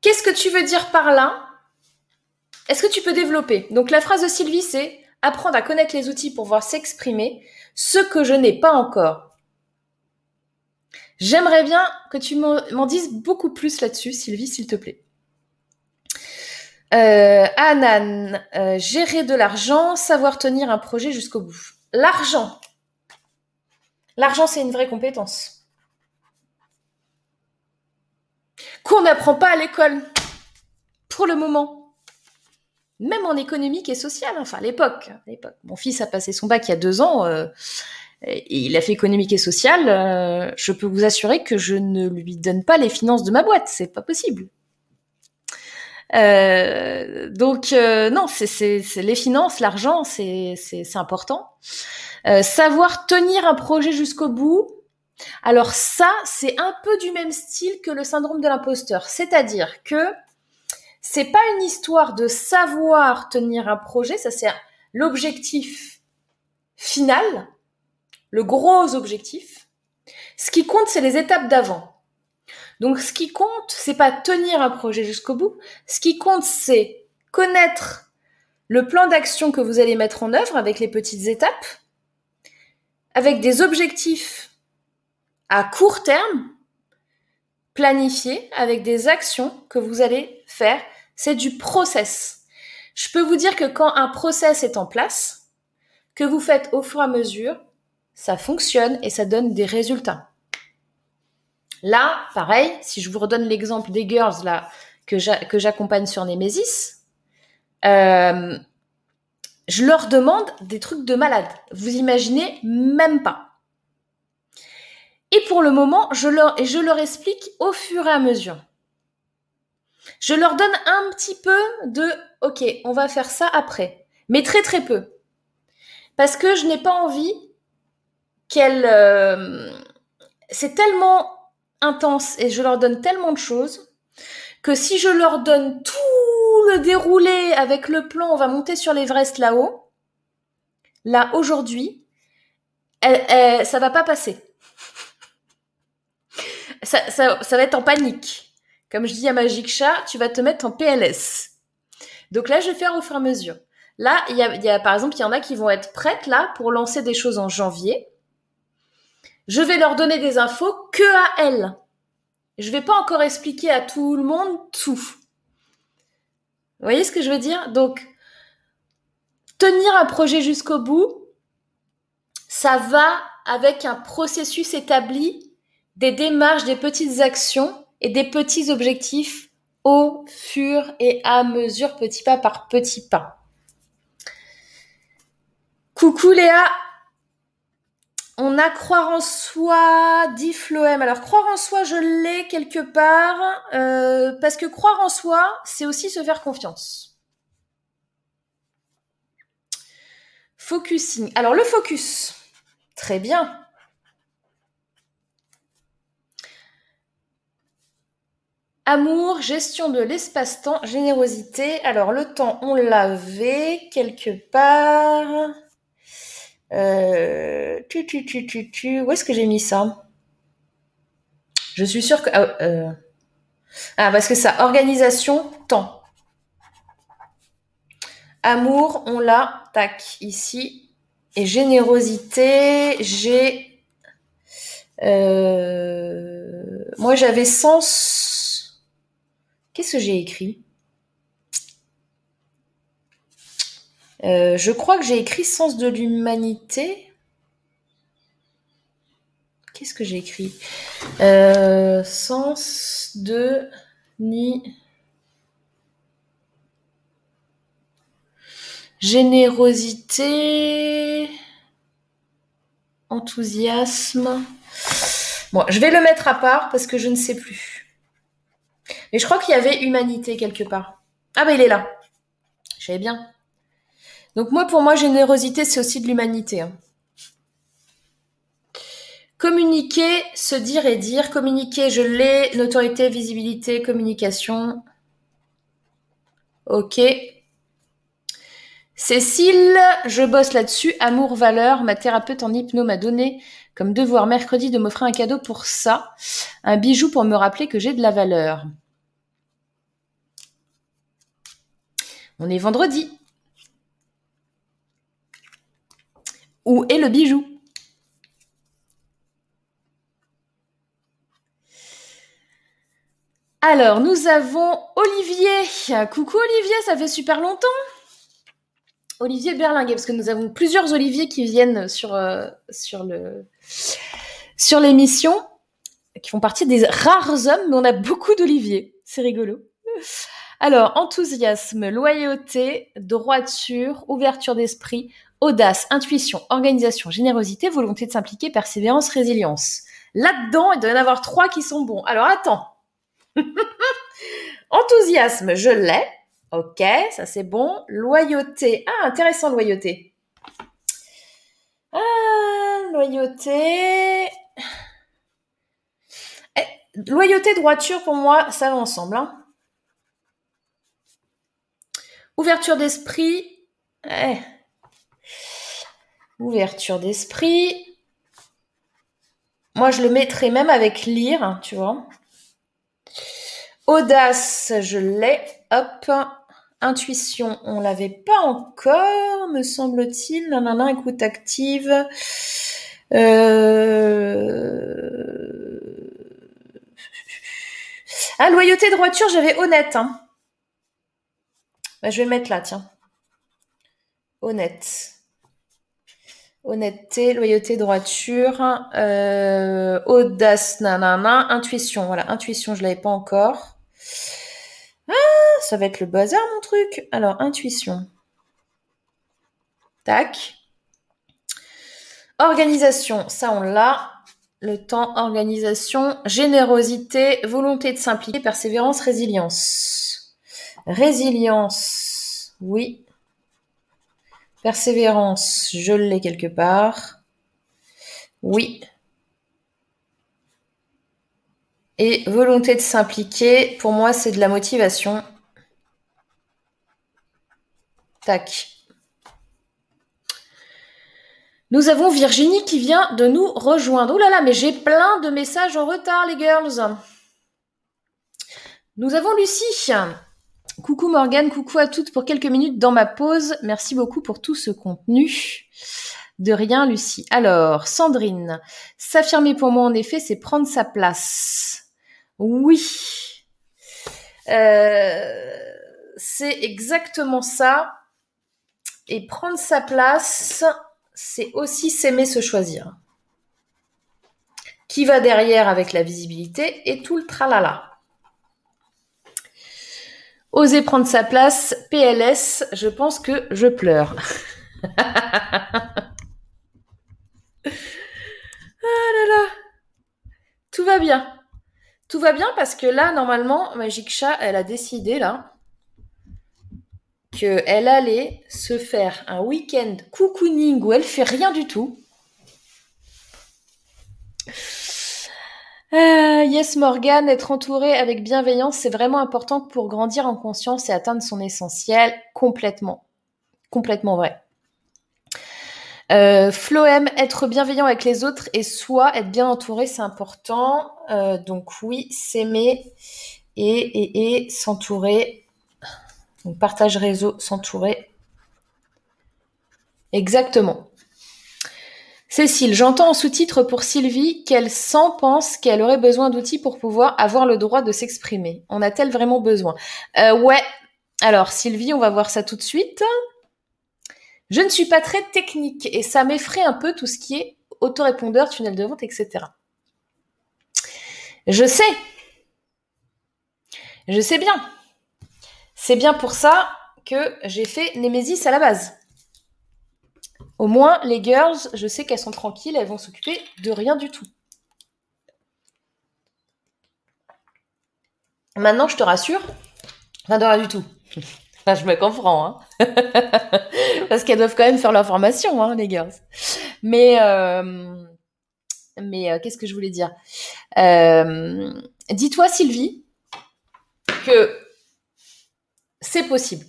Qu'est-ce que tu veux dire par là? Est-ce que tu peux développer? Donc la phrase de Sylvie, c'est apprendre à connaître les outils pour pouvoir s'exprimer, ce que je n'ai pas encore. J'aimerais bien que tu m'en dises beaucoup plus là-dessus, Sylvie, s'il te plaît. Euh, Anan, euh, gérer de l'argent, savoir tenir un projet jusqu'au bout. L'argent. L'argent, c'est une vraie compétence. Qu'on n'apprend pas à l'école. Pour le moment. Même en économique et social, enfin à l'époque. Mon fils a passé son bac il y a deux ans. Euh, il a fait économique et social. Euh, je peux vous assurer que je ne lui donne pas les finances de ma boîte. C'est pas possible. Euh, donc non, c'est les finances, l'argent, c'est important. Savoir tenir un projet jusqu'au bout. Alors ça, c'est un peu du même style que le syndrome de l'imposteur. C'est-à-dire que c'est pas une histoire de savoir tenir un projet, ça c'est l'objectif final, le gros objectif. Ce qui compte, c'est les étapes d'avant. Donc, ce qui compte, c'est pas tenir un projet jusqu'au bout. Ce qui compte, c'est connaître le plan d'action que vous allez mettre en œuvre avec les petites étapes avec des objectifs à court terme, planifiés, avec des actions que vous allez faire. C'est du process. Je peux vous dire que quand un process est en place, que vous faites au fur et à mesure, ça fonctionne et ça donne des résultats. Là, pareil, si je vous redonne l'exemple des girls là que j'accompagne sur Nemesis, euh, je leur demande des trucs de malade. Vous imaginez même pas. Et pour le moment, je leur, explique au fur et à mesure. Je leur donne un petit peu de, ok, on va faire ça après, mais très très peu. Parce que je n'ai pas envie qu'elles... Euh, c'est tellement intense et je leur donne tellement de choses que si je leur donne tout le déroulé avec le plan, on va monter sur l'Everest là-haut. Là, aujourd'hui, ça va pas passer. Ça, va être en panique. Comme je dis à Magic Chat, tu vas te mettre en PLS. Donc là, je vais faire au fur et à mesure. Là, il y a, par exemple, il y en a qui vont être prêtes là pour lancer des choses en janvier. Je vais leur donner des infos que à elles. Je vais pas encore expliquer à tout le monde tout. Vous voyez ce que je veux dire? Donc, tenir un projet jusqu'au bout, ça va avec un processus établi, des démarches, des petites actions et des petits objectifs au fur et à mesure, petit pas par petit pas. Coucou Léa, on a croire en soi, dit Floem. Alors croire en soi, je l'ai quelque part, euh, parce que croire en soi, c'est aussi se faire confiance. Focusing. Alors le focus, très bien. Amour, gestion de l'espace-temps, générosité. Alors le temps, on l'avait quelque part. Euh, tu, tu, tu, tu, tu. Où est-ce que j'ai mis ça? Je suis sûre que... Ah, euh, ah, parce que ça, organisation, temps. Amour, on l'a, tac, ici. Et générosité, j'ai... Euh, moi, j'avais sens... Qu'est-ce que j'ai écrit? Euh, je crois que j'ai écrit Sens de l'humanité. Qu'est-ce que j'ai écrit? Euh, Sens de ni générosité. enthousiasme. Bon, je vais le mettre à part parce que je ne sais plus. Mais je crois qu'il y avait humanité quelque part. Ah bah il est là. Je bien. Donc moi, pour moi, générosité, c'est aussi de l'humanité. Hein. Communiquer, se dire et dire. Communiquer, je l'ai. Notoriété, visibilité, communication. Ok. Cécile, je bosse là-dessus. Amour, valeur. Ma thérapeute en hypno m'a donné comme devoir mercredi de m'offrir un cadeau pour ça. Un bijou pour me rappeler que j'ai de la valeur. On est vendredi. Où est le bijou? Alors, nous avons Olivier. Coucou Olivier, ça fait super longtemps. Olivier Berlinguet, parce que nous avons plusieurs Olivier qui viennent sur, euh, sur sur l'émission, qui font partie des rares hommes, mais on a beaucoup d'Olivier. C'est rigolo. Alors, enthousiasme, loyauté, droiture, ouverture d'esprit, audace, intuition, organisation, générosité, volonté de s'impliquer, persévérance, résilience. Là-dedans, il doit y en avoir trois qui sont bons. Alors, attends. enthousiasme, je l'ai. Ok, ça c'est bon. Loyauté. Ah, intéressant, loyauté. Ah, loyauté. Eh, loyauté, droiture, pour moi, ça va ensemble. Hein. Ouverture d'esprit. Ouverture d'esprit. Moi, je le mettrais même avec lire, tu vois. Audace, je l'ai. Hop. Intuition, on l'avait pas encore, me semble-t-il. Nanana, écoute active. Euh... Ah, loyauté, droiture, j'avais honnête. Hein. Bah, je vais mettre là, tiens. Honnête. Honnêteté, loyauté, droiture, euh, audace, nanana, intuition. Voilà, intuition, je l'avais pas encore. Ah, ça va être le bazar, mon truc. Alors, intuition. Tac. Organisation, ça on l'a. Le temps, organisation, générosité, volonté de s'impliquer, persévérance, résilience. Résilience, oui. Persévérance, je l'ai quelque part. Oui. Et volonté de s'impliquer, pour moi, c'est de la motivation. Tac. Nous avons Virginie qui vient de nous rejoindre. Oh là là, mais j'ai plein de messages en retard, les girls. Nous avons Lucie. Coucou Morgane, coucou à toutes pour quelques minutes dans ma pause. Merci beaucoup pour tout ce contenu. De rien, Lucie. Alors, Sandrine, s'affirmer pour moi, en effet, c'est prendre sa place. Oui. Euh, c'est exactement ça. Et prendre sa place, c'est aussi s'aimer se choisir. Qui va derrière avec la visibilité et tout le tralala. Oser prendre sa place, PLS, je pense que je pleure. ah là là. Tout va bien. Tout va bien parce que là, normalement, Magic Chat, elle a décidé, là, qu'elle allait se faire un week-end cocooning où elle fait rien du tout. Euh, yes Morgan, être entourée avec bienveillance, c'est vraiment important pour grandir en conscience et atteindre son essentiel complètement. Complètement vrai. Euh, Floem, être bienveillant avec les autres et soi, être bien entouré, c'est important. Euh, donc oui, s'aimer et, et, et s'entourer. Donc partage réseau, s'entourer. Exactement. Cécile, j'entends en sous-titre pour Sylvie qu'elle sent, pense qu'elle aurait besoin d'outils pour pouvoir avoir le droit de s'exprimer. En a-t-elle vraiment besoin? Euh, Ouais. Alors Sylvie, on va voir ça tout de suite. Je ne suis pas très technique et ça m'effraie un peu tout ce qui est autorépondeur, tunnel de vente, etc. Je sais. Je sais bien. C'est bien pour ça que j'ai fait Nemesis à la base. Au moins, les girls, je sais qu'elles sont tranquilles, elles vont s'occuper de rien du tout. Maintenant, je te rassure, enfin, de rien du tout. Enfin, je me comprends, hein. Parce qu'elles doivent quand même faire leur formation, hein, les girls. Mais, euh, mais euh, qu'est-ce que je voulais dire? Euh, Dis-toi, Sylvie, que c'est possible.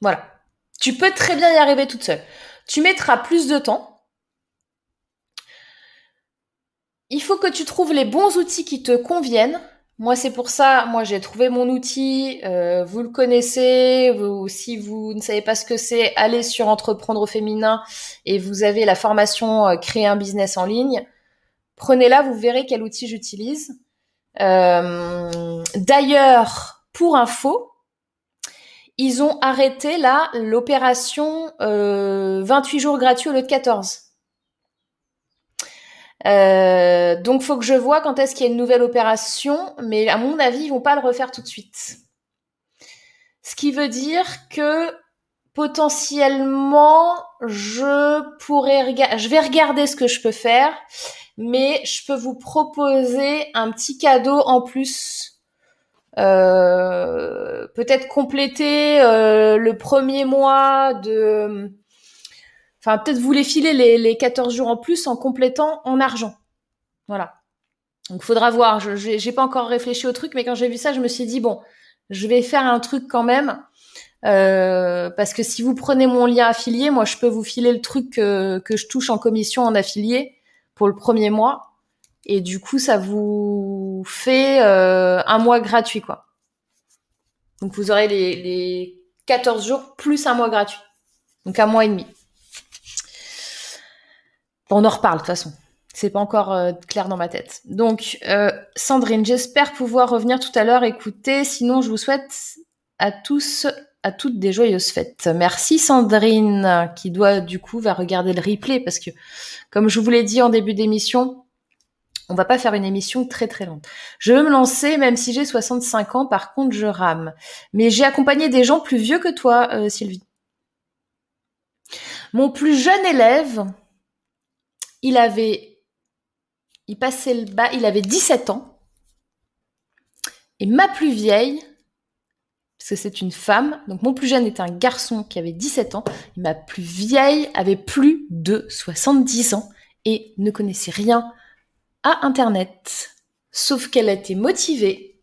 Voilà. Tu peux très bien y arriver toute seule. Tu mettras plus de temps. Il faut que tu trouves les bons outils qui te conviennent. Moi, c'est pour ça, moi, j'ai trouvé mon outil. Euh, vous le connaissez. Vous, si vous ne savez pas ce que c'est, allez sur Entreprendre au féminin et vous avez la formation euh, Créer un business en ligne. Prenez-la, vous verrez quel outil j'utilise. Euh, D'ailleurs, pour info, ils ont arrêté là l'opération euh, 28 jours gratuits au lieu de 14. Euh, donc faut que je vois quand est-ce qu'il y a une nouvelle opération, mais à mon avis ils vont pas le refaire tout de suite. Ce qui veut dire que potentiellement je pourrais je vais regarder ce que je peux faire, mais je peux vous proposer un petit cadeau en plus euh, peut-être compléter euh, le premier mois de... Enfin, peut-être vous les filer les, les 14 jours en plus en complétant en argent. Voilà. Donc, faudra voir. Je j'ai pas encore réfléchi au truc, mais quand j'ai vu ça, je me suis dit bon, je vais faire un truc quand même. Euh, parce que si vous prenez mon lien affilié, moi je peux vous filer le truc que je touche en commission en affilié pour le premier mois. Et du coup, ça vous fait euh, un mois gratuit, quoi. Donc vous aurez les, les 14 jours plus un mois gratuit. Donc un mois et demi. on en reparle de toute façon. C'est pas encore euh, clair dans ma tête. Donc, euh, Sandrine, j'espère pouvoir revenir tout à l'heure écouter. Sinon, je vous souhaite à tous, à toutes des joyeuses fêtes. Merci Sandrine, qui doit du coup va regarder le replay parce que, comme je vous l'ai dit en début d'émission, on va pas faire une émission très très longue. Je veux me lancer, même si j'ai 65 ans, par contre je rame. Mais j'ai accompagné des gens plus vieux que toi, euh, Sylvie. Mon plus jeune élève, il avait, il passait le bas, il avait 17 ans. Et ma plus vieille, parce que c'est une femme, donc mon plus jeune était un garçon qui avait 17 ans, ma plus vieille avait plus de 70 ans et ne connaissait rien Internet. Sauf qu'elle a été motivée,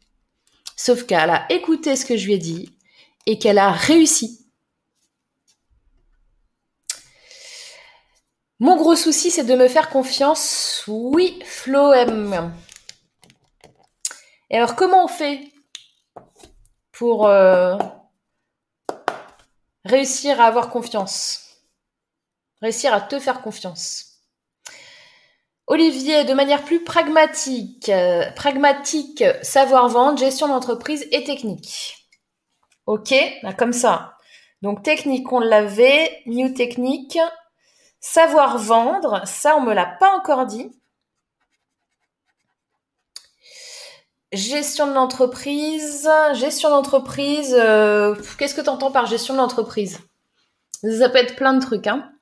sauf qu'elle a écouté ce que je lui ai dit et qu'elle a réussi. Mon gros souci, c'est de me faire confiance. Oui, Flo. Et alors, comment on fait pour euh, réussir à avoir confiance? Réussir à te faire confiance Olivier, de manière plus pragmatique, euh, pragmatique, savoir vendre, gestion d'entreprise et technique. Ok, bah, comme ça. Donc technique, on l'avait, new technique, savoir vendre, ça on me l'a pas encore dit. Gestion de l'entreprise, gestion d'entreprise, euh, qu'est-ce que tu entends par gestion de l'entreprise? Ça peut être plein de trucs, hein.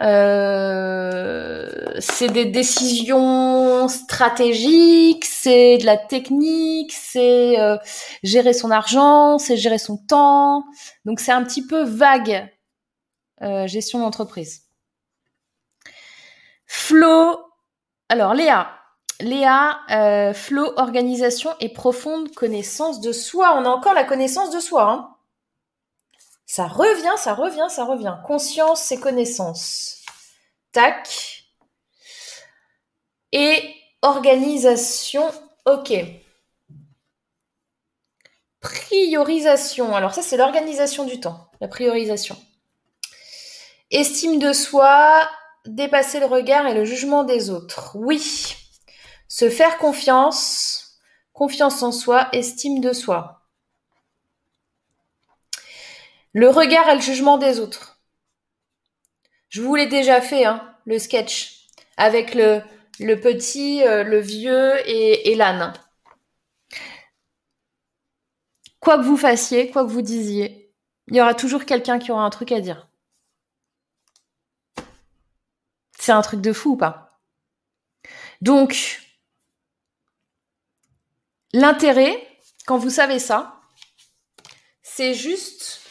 Euh, c'est des décisions stratégiques, c'est de la technique, c'est euh, gérer son argent, c'est gérer son temps. Donc c'est un petit peu vague, euh, gestion d'entreprise. Flow, alors Léa, Léa, flow, organisation et profonde connaissance de soi. On a encore la connaissance de soi. Hein ça revient, ça revient, ça revient. Conscience et connaissance. Tac. Et organisation. Ok. Priorisation. Alors ça, c'est l'organisation du temps. La priorisation. Estime de soi, dépasser le regard et le jugement des autres. Oui. Se faire confiance, confiance en soi, estime de soi. Le regard et le jugement des autres. Je vous l'ai déjà fait, hein, le sketch, avec le, petit, euh, le vieux et, et l'âne. Quoi que vous fassiez, quoi que vous disiez, il y aura toujours quelqu'un qui aura un truc à dire. C'est un truc de fou ou pas? Donc, l'intérêt, quand vous savez ça, c'est juste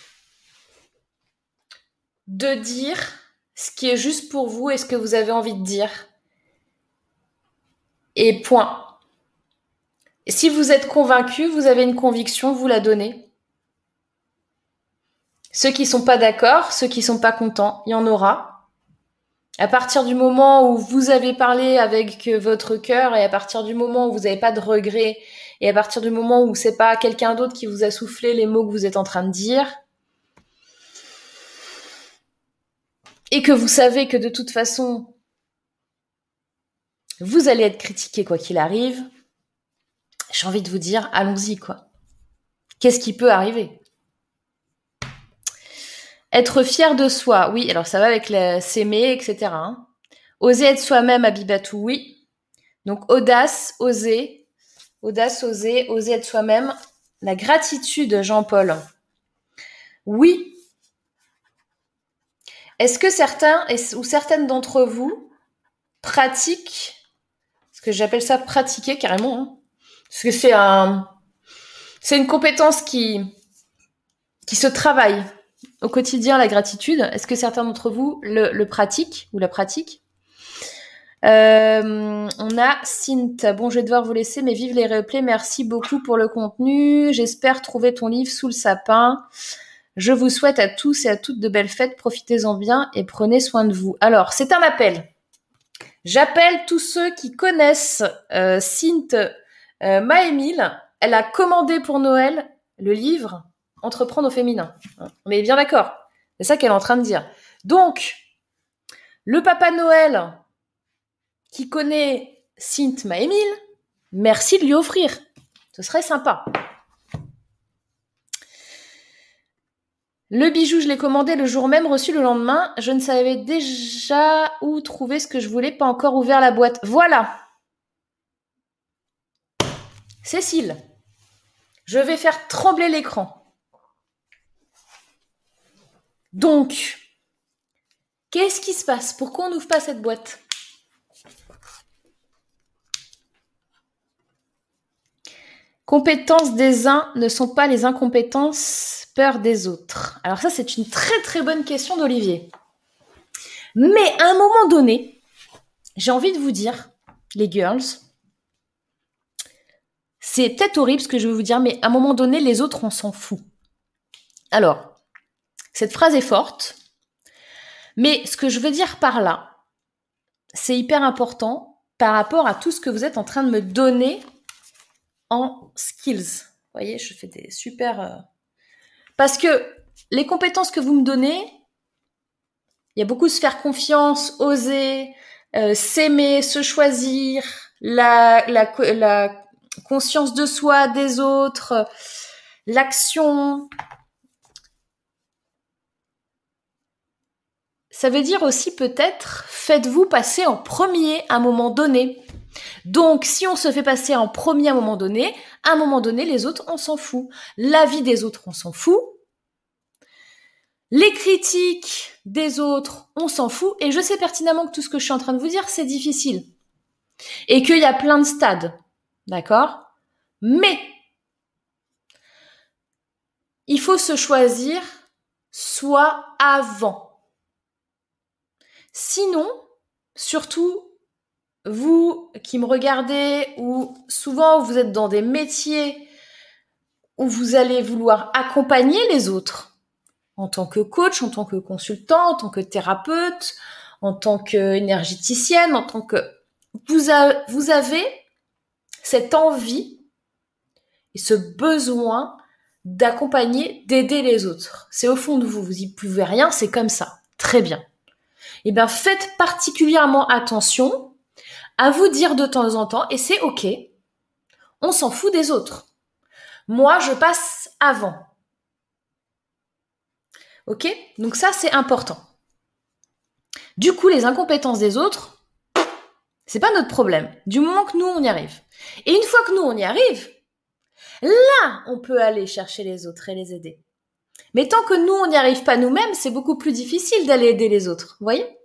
de dire ce qui est juste pour vous et ce que vous avez envie de dire. Et point. si vous êtes convaincu, vous avez une conviction, vous la donnez. Ceux qui sont pas d'accord, ceux qui sont pas contents, il y en aura. À partir du moment où vous avez parlé avec votre cœur et à partir du moment où vous n'avez pas de regrets et à partir du moment où c'est pas quelqu'un d'autre qui vous a soufflé les mots que vous êtes en train de dire, et que vous savez que de toute façon, vous allez être critiqué quoi qu'il arrive, j'ai envie de vous dire, allons-y, quoi. Qu'est-ce qui peut arriver? Être fier de soi, oui, alors ça va avec s'aimer, etc. Hein. Oser être soi-même, Abibatou, oui. Donc audace, oser, audace, oser, oser être soi-même. La gratitude, Jean-Paul. Oui, est-ce que certains ou certaines d'entre vous pratiquent, ce que j'appelle ça pratiquer carrément, hein, parce que c'est un, c'est une compétence qui, qui se travaille au quotidien, la gratitude. Est-ce que certains d'entre vous le, pratiquent ou la pratiquent? Euh, on a Sint. Bon, je vais devoir vous laisser, mais vive les replays. Merci beaucoup pour le contenu. J'espère trouver ton livre sous le sapin. Je vous souhaite à tous et à toutes de belles fêtes, profitez-en bien et prenez soin de vous. Alors, c'est un appel. J'appelle tous ceux qui connaissent euh, Sint euh, Maëmile. Elle a commandé pour Noël le livre Entreprendre au féminin. Est bien d'accord. C'est ça qu'elle est en train de dire. Donc, le papa Noël qui connaît Sint Maëmile, merci de lui offrir. Ce serait sympa. Le bijou, je l'ai commandé le jour même, reçu le lendemain. Je ne savais déjà où trouver ce que je voulais, pas encore ouvert la boîte. Voilà. Cécile, je vais faire trembler l'écran. Donc, qu'est-ce qui se passe? Pourquoi on n'ouvre pas cette boîte? Compétences des uns ne sont pas les incompétences peur des autres. Alors ça, c'est une très très bonne question d'Olivier. Mais à un moment donné, j'ai envie de vous dire, les girls, c'est peut-être horrible ce que je vais vous dire, mais à un moment donné, les autres, on s'en fout. Alors, cette phrase est forte, mais ce que je veux dire par là, c'est hyper important par rapport à tout ce que vous êtes en train de me donner en skills. Vous voyez, je fais des super. Euh, parce que les compétences que vous me donnez, il y a beaucoup se faire confiance, oser, euh, s'aimer, se choisir, la conscience de soi, des autres, l'action. Ça veut dire aussi peut-être faites-vous passer en premier à un moment donné. Donc, si on se fait passer en premier à un moment donné, à un moment donné, les autres, on s'en fout. La vie des autres, on s'en fout. Les critiques des autres, on s'en fout. Et je sais pertinemment que tout ce que je suis en train de vous dire, c'est difficile. Et qu'il y a plein de stades. D'accord? Mais, il faut se choisir soit avant. Sinon, surtout vous qui me regardez ou souvent vous êtes dans des métiers où vous allez vouloir accompagner les autres en tant que coach, en tant que consultant, en tant que thérapeute, en tant qu'énergéticienne, en tant que vous, vous avez cette envie et ce besoin d'accompagner, d'aider les autres. C'est au fond de vous, vous y pouvez rien, c'est comme ça. Très bien. Eh bien, faites particulièrement attention à vous dire de temps en temps, et c'est ok, on s'en fout des autres. Moi, je passe avant. Ok? Donc ça, c'est important. Du coup, les incompétences des autres, c'est pas notre problème. Du moment que nous, on y arrive. Et une fois que nous, on y arrive, là, on peut aller chercher les autres et les aider. Mais tant que nous, on n'y arrive pas nous-mêmes, c'est beaucoup plus difficile d'aller aider les autres. Vous voyez?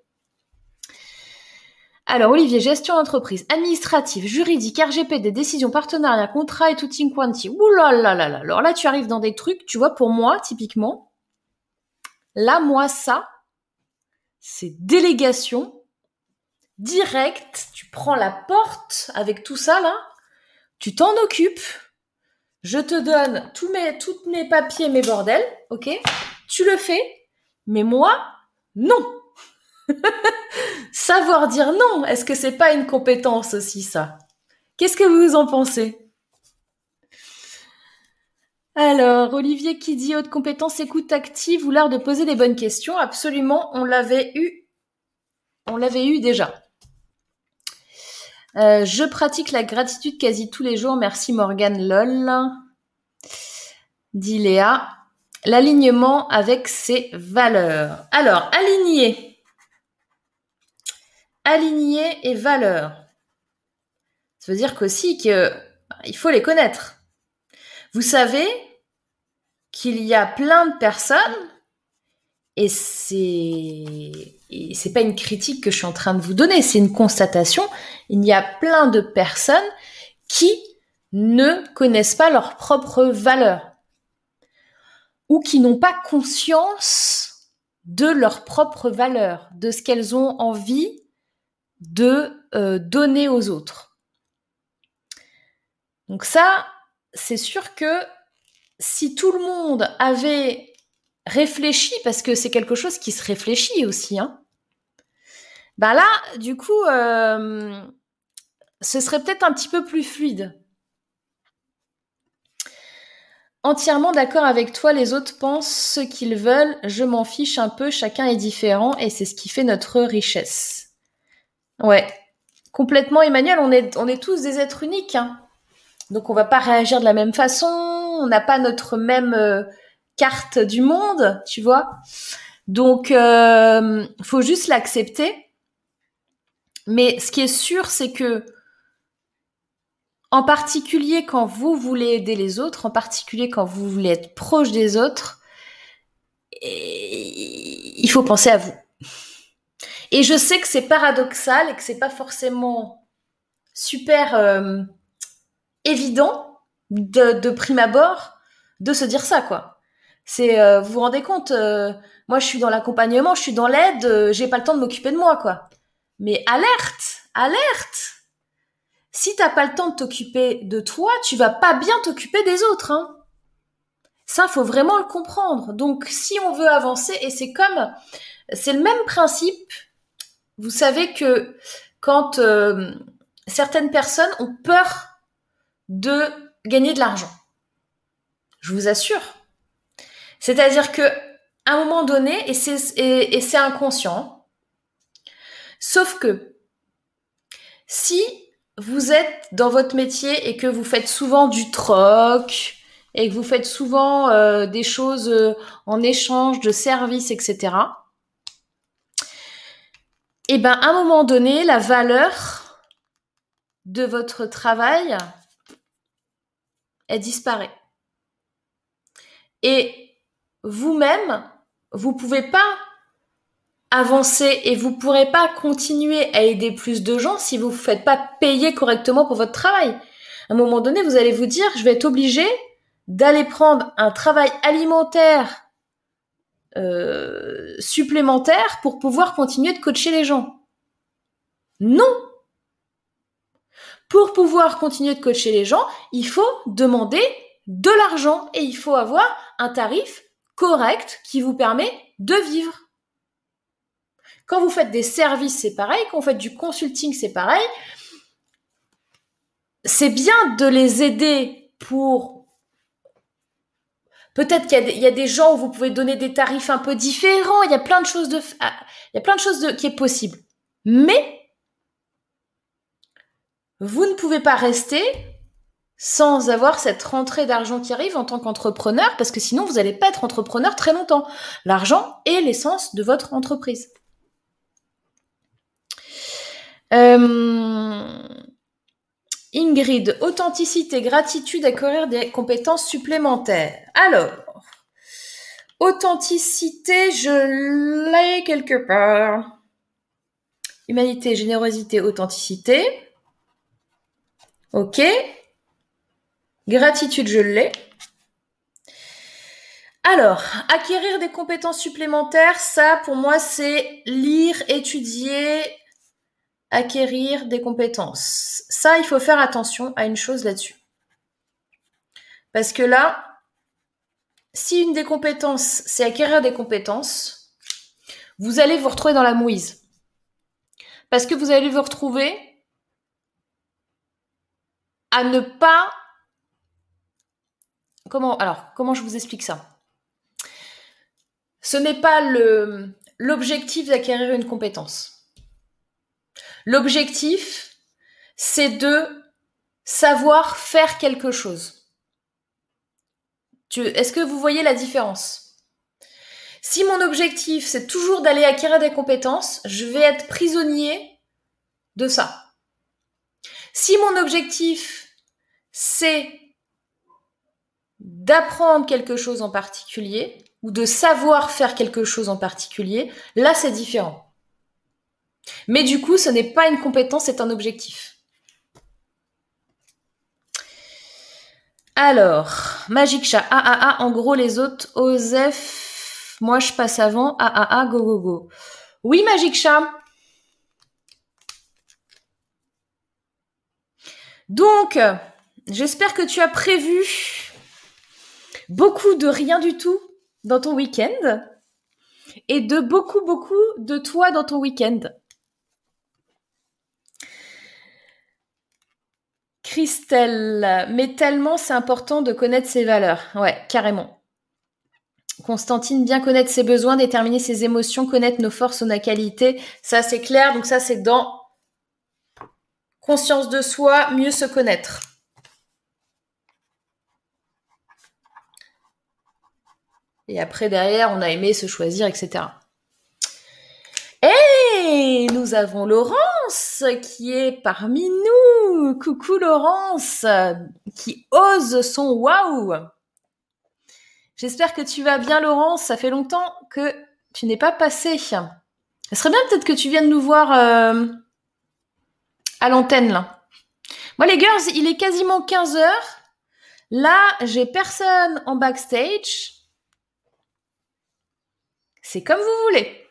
Alors, Olivier, gestion d'entreprise, administrative, juridique, RGPD, décision, partenariat, contrat et tout quanti. Ouh là là là là. Alors là, tu arrives dans des trucs, tu vois, pour moi, typiquement, là, moi, ça, c'est délégation direct. Tu prends la porte avec tout ça, là, tu t'en occupes, je te donne tous mes, tous mes papiers, mes bordels, ok? Tu le fais, mais moi, non. Savoir dire non, est-ce que c'est pas une compétence aussi ça? Qu'est-ce que vous en pensez? Alors, Olivier qui dit haute compétence, écoute active ou l'art de poser des bonnes questions. Absolument, on l'avait eu. On l'avait eu déjà. Euh, je pratique la gratitude quasi tous les jours. Merci Morgane lol. Dit Léa. L'alignement avec ses valeurs. Alors, aligner. Aligner et valeurs. Ça veut dire qu'aussi que il faut les connaître. Vous savez qu'il y a plein de personnes et c'est c'est pas une critique que je suis en train de vous donner, c'est une constatation. Il y a plein de personnes qui ne connaissent pas leurs propres valeurs ou qui n'ont pas conscience de leurs propres valeurs, de ce qu'elles ont envie de euh, donner aux autres. Donc ça, c'est sûr que si tout le monde avait réfléchi, parce que c'est quelque chose qui se réfléchit aussi, hein, bah là, du coup, euh, ce serait peut-être un petit peu plus fluide. Entièrement d'accord avec toi, les autres pensent ce qu'ils veulent, je m'en fiche un peu, chacun est différent et c'est ce qui fait notre richesse. Ouais, complètement Emmanuel, on est, tous des êtres uniques. Hein. Donc on va pas réagir de la même façon, on n'a pas notre même euh, carte du monde, tu vois. Donc euh, faut juste l'accepter mais ce qui est sûr, c'est que, en particulier quand vous voulez aider les autres, en particulier quand vous voulez être proche des autres, il faut penser à vous. Et je sais que c'est paradoxal et que c'est pas forcément super euh, évident de, prime abord de se dire ça, quoi. C'est, euh, vous vous rendez compte, euh, moi je suis dans l'accompagnement, je suis dans l'aide, j'ai pas le temps de m'occuper de moi, quoi. Mais alerte, alerte Si t'as pas le temps de t'occuper de toi, tu vas pas bien t'occuper des autres. Hein. Ça, faut vraiment le comprendre. Donc, si on veut avancer, et c'est comme, c'est le même principe. Vous savez que quand euh, certaines personnes ont peur de gagner de l'argent, je vous assure. C'est-à-dire que à un moment donné, et c'est inconscient, Sauf que si vous êtes dans votre métier et que vous faites souvent du troc et que vous faites souvent euh, des choses euh, en échange de services, etc. Et eh ben à un moment donné, la valeur de votre travail, elle disparaît. Et vous-même, vous pouvez pas avancer et vous pourrez pas continuer à aider plus de gens si vous ne faites pas payer correctement pour votre travail. À un moment donné, vous allez vous dire, je vais être obligé d'aller prendre un travail alimentaire euh, supplémentaire pour pouvoir continuer de coacher les gens. Non. Pour pouvoir continuer de coacher les gens, il faut demander de l'argent et il faut avoir un tarif correct qui vous permet de vivre. Quand vous faites des services, c'est pareil. Quand vous faites du consulting, c'est pareil. C'est bien de les aider pour... Peut-être qu'il y, a des gens où vous pouvez donner des tarifs un peu différents. Il y a plein de choses de, ah, il y a plein de choses de, qui est possible. Mais vous ne pouvez pas rester sans avoir cette rentrée d'argent qui arrive en tant qu'entrepreneur, parce que sinon vous n'allez pas être entrepreneur très longtemps. L'argent est l'essence de votre entreprise. Euh, Ingrid, authenticité, gratitude, acquérir des compétences supplémentaires. Alors, authenticité, je l'ai quelque part. Humanité, générosité, authenticité. Ok. Gratitude, je l'ai. Alors, acquérir des compétences supplémentaires, ça pour moi c'est lire, étudier, acquérir des compétences. Ça, il faut faire attention à une chose là-dessus. Parce que là, si une des compétences, c'est acquérir des compétences, vous allez vous retrouver dans la mouise. Parce que vous allez vous retrouver à ne pas... Comment Alors, comment je vous explique ça? Ce n'est pas l'objectif d'acquérir une compétence. L'objectif, c'est de savoir faire quelque chose. Est-ce que vous voyez la différence? Si mon objectif, c'est toujours d'aller acquérir des compétences, je vais être prisonnier de ça. Si mon objectif, c'est d'apprendre quelque chose en particulier ou de savoir faire quelque chose en particulier, là c'est différent. Mais du coup, ce n'est pas une compétence, c'est un objectif. Alors, Magic Chat, ah ah ah, en gros les autres, Osef, moi je passe avant, ah ah ah, go go go. Oui, Magic Chat. Donc, j'espère que tu as prévu beaucoup de rien du tout dans ton week-end et de beaucoup beaucoup de toi dans ton week-end. Christelle, mais tellement c'est important de connaître ses valeurs. Ouais, carrément. Constantine, bien connaître ses besoins, déterminer ses émotions, connaître nos forces, nos qualités. Ça, c'est clair. Donc ça, c'est dans conscience de soi, mieux se connaître. Et après, derrière, on a aimé se choisir, etc. Et nous avons Laurence qui est parmi nous. Coucou Laurence, qui ose son waouh. J'espère que tu vas bien Laurence. Ça fait longtemps que tu n'es pas passé. Ce serait bien peut-être que tu viennes nous voir euh, à l'antenne là. Moi les girls, il est quasiment 15 heures. Là, j'ai personne en backstage. C'est comme vous voulez.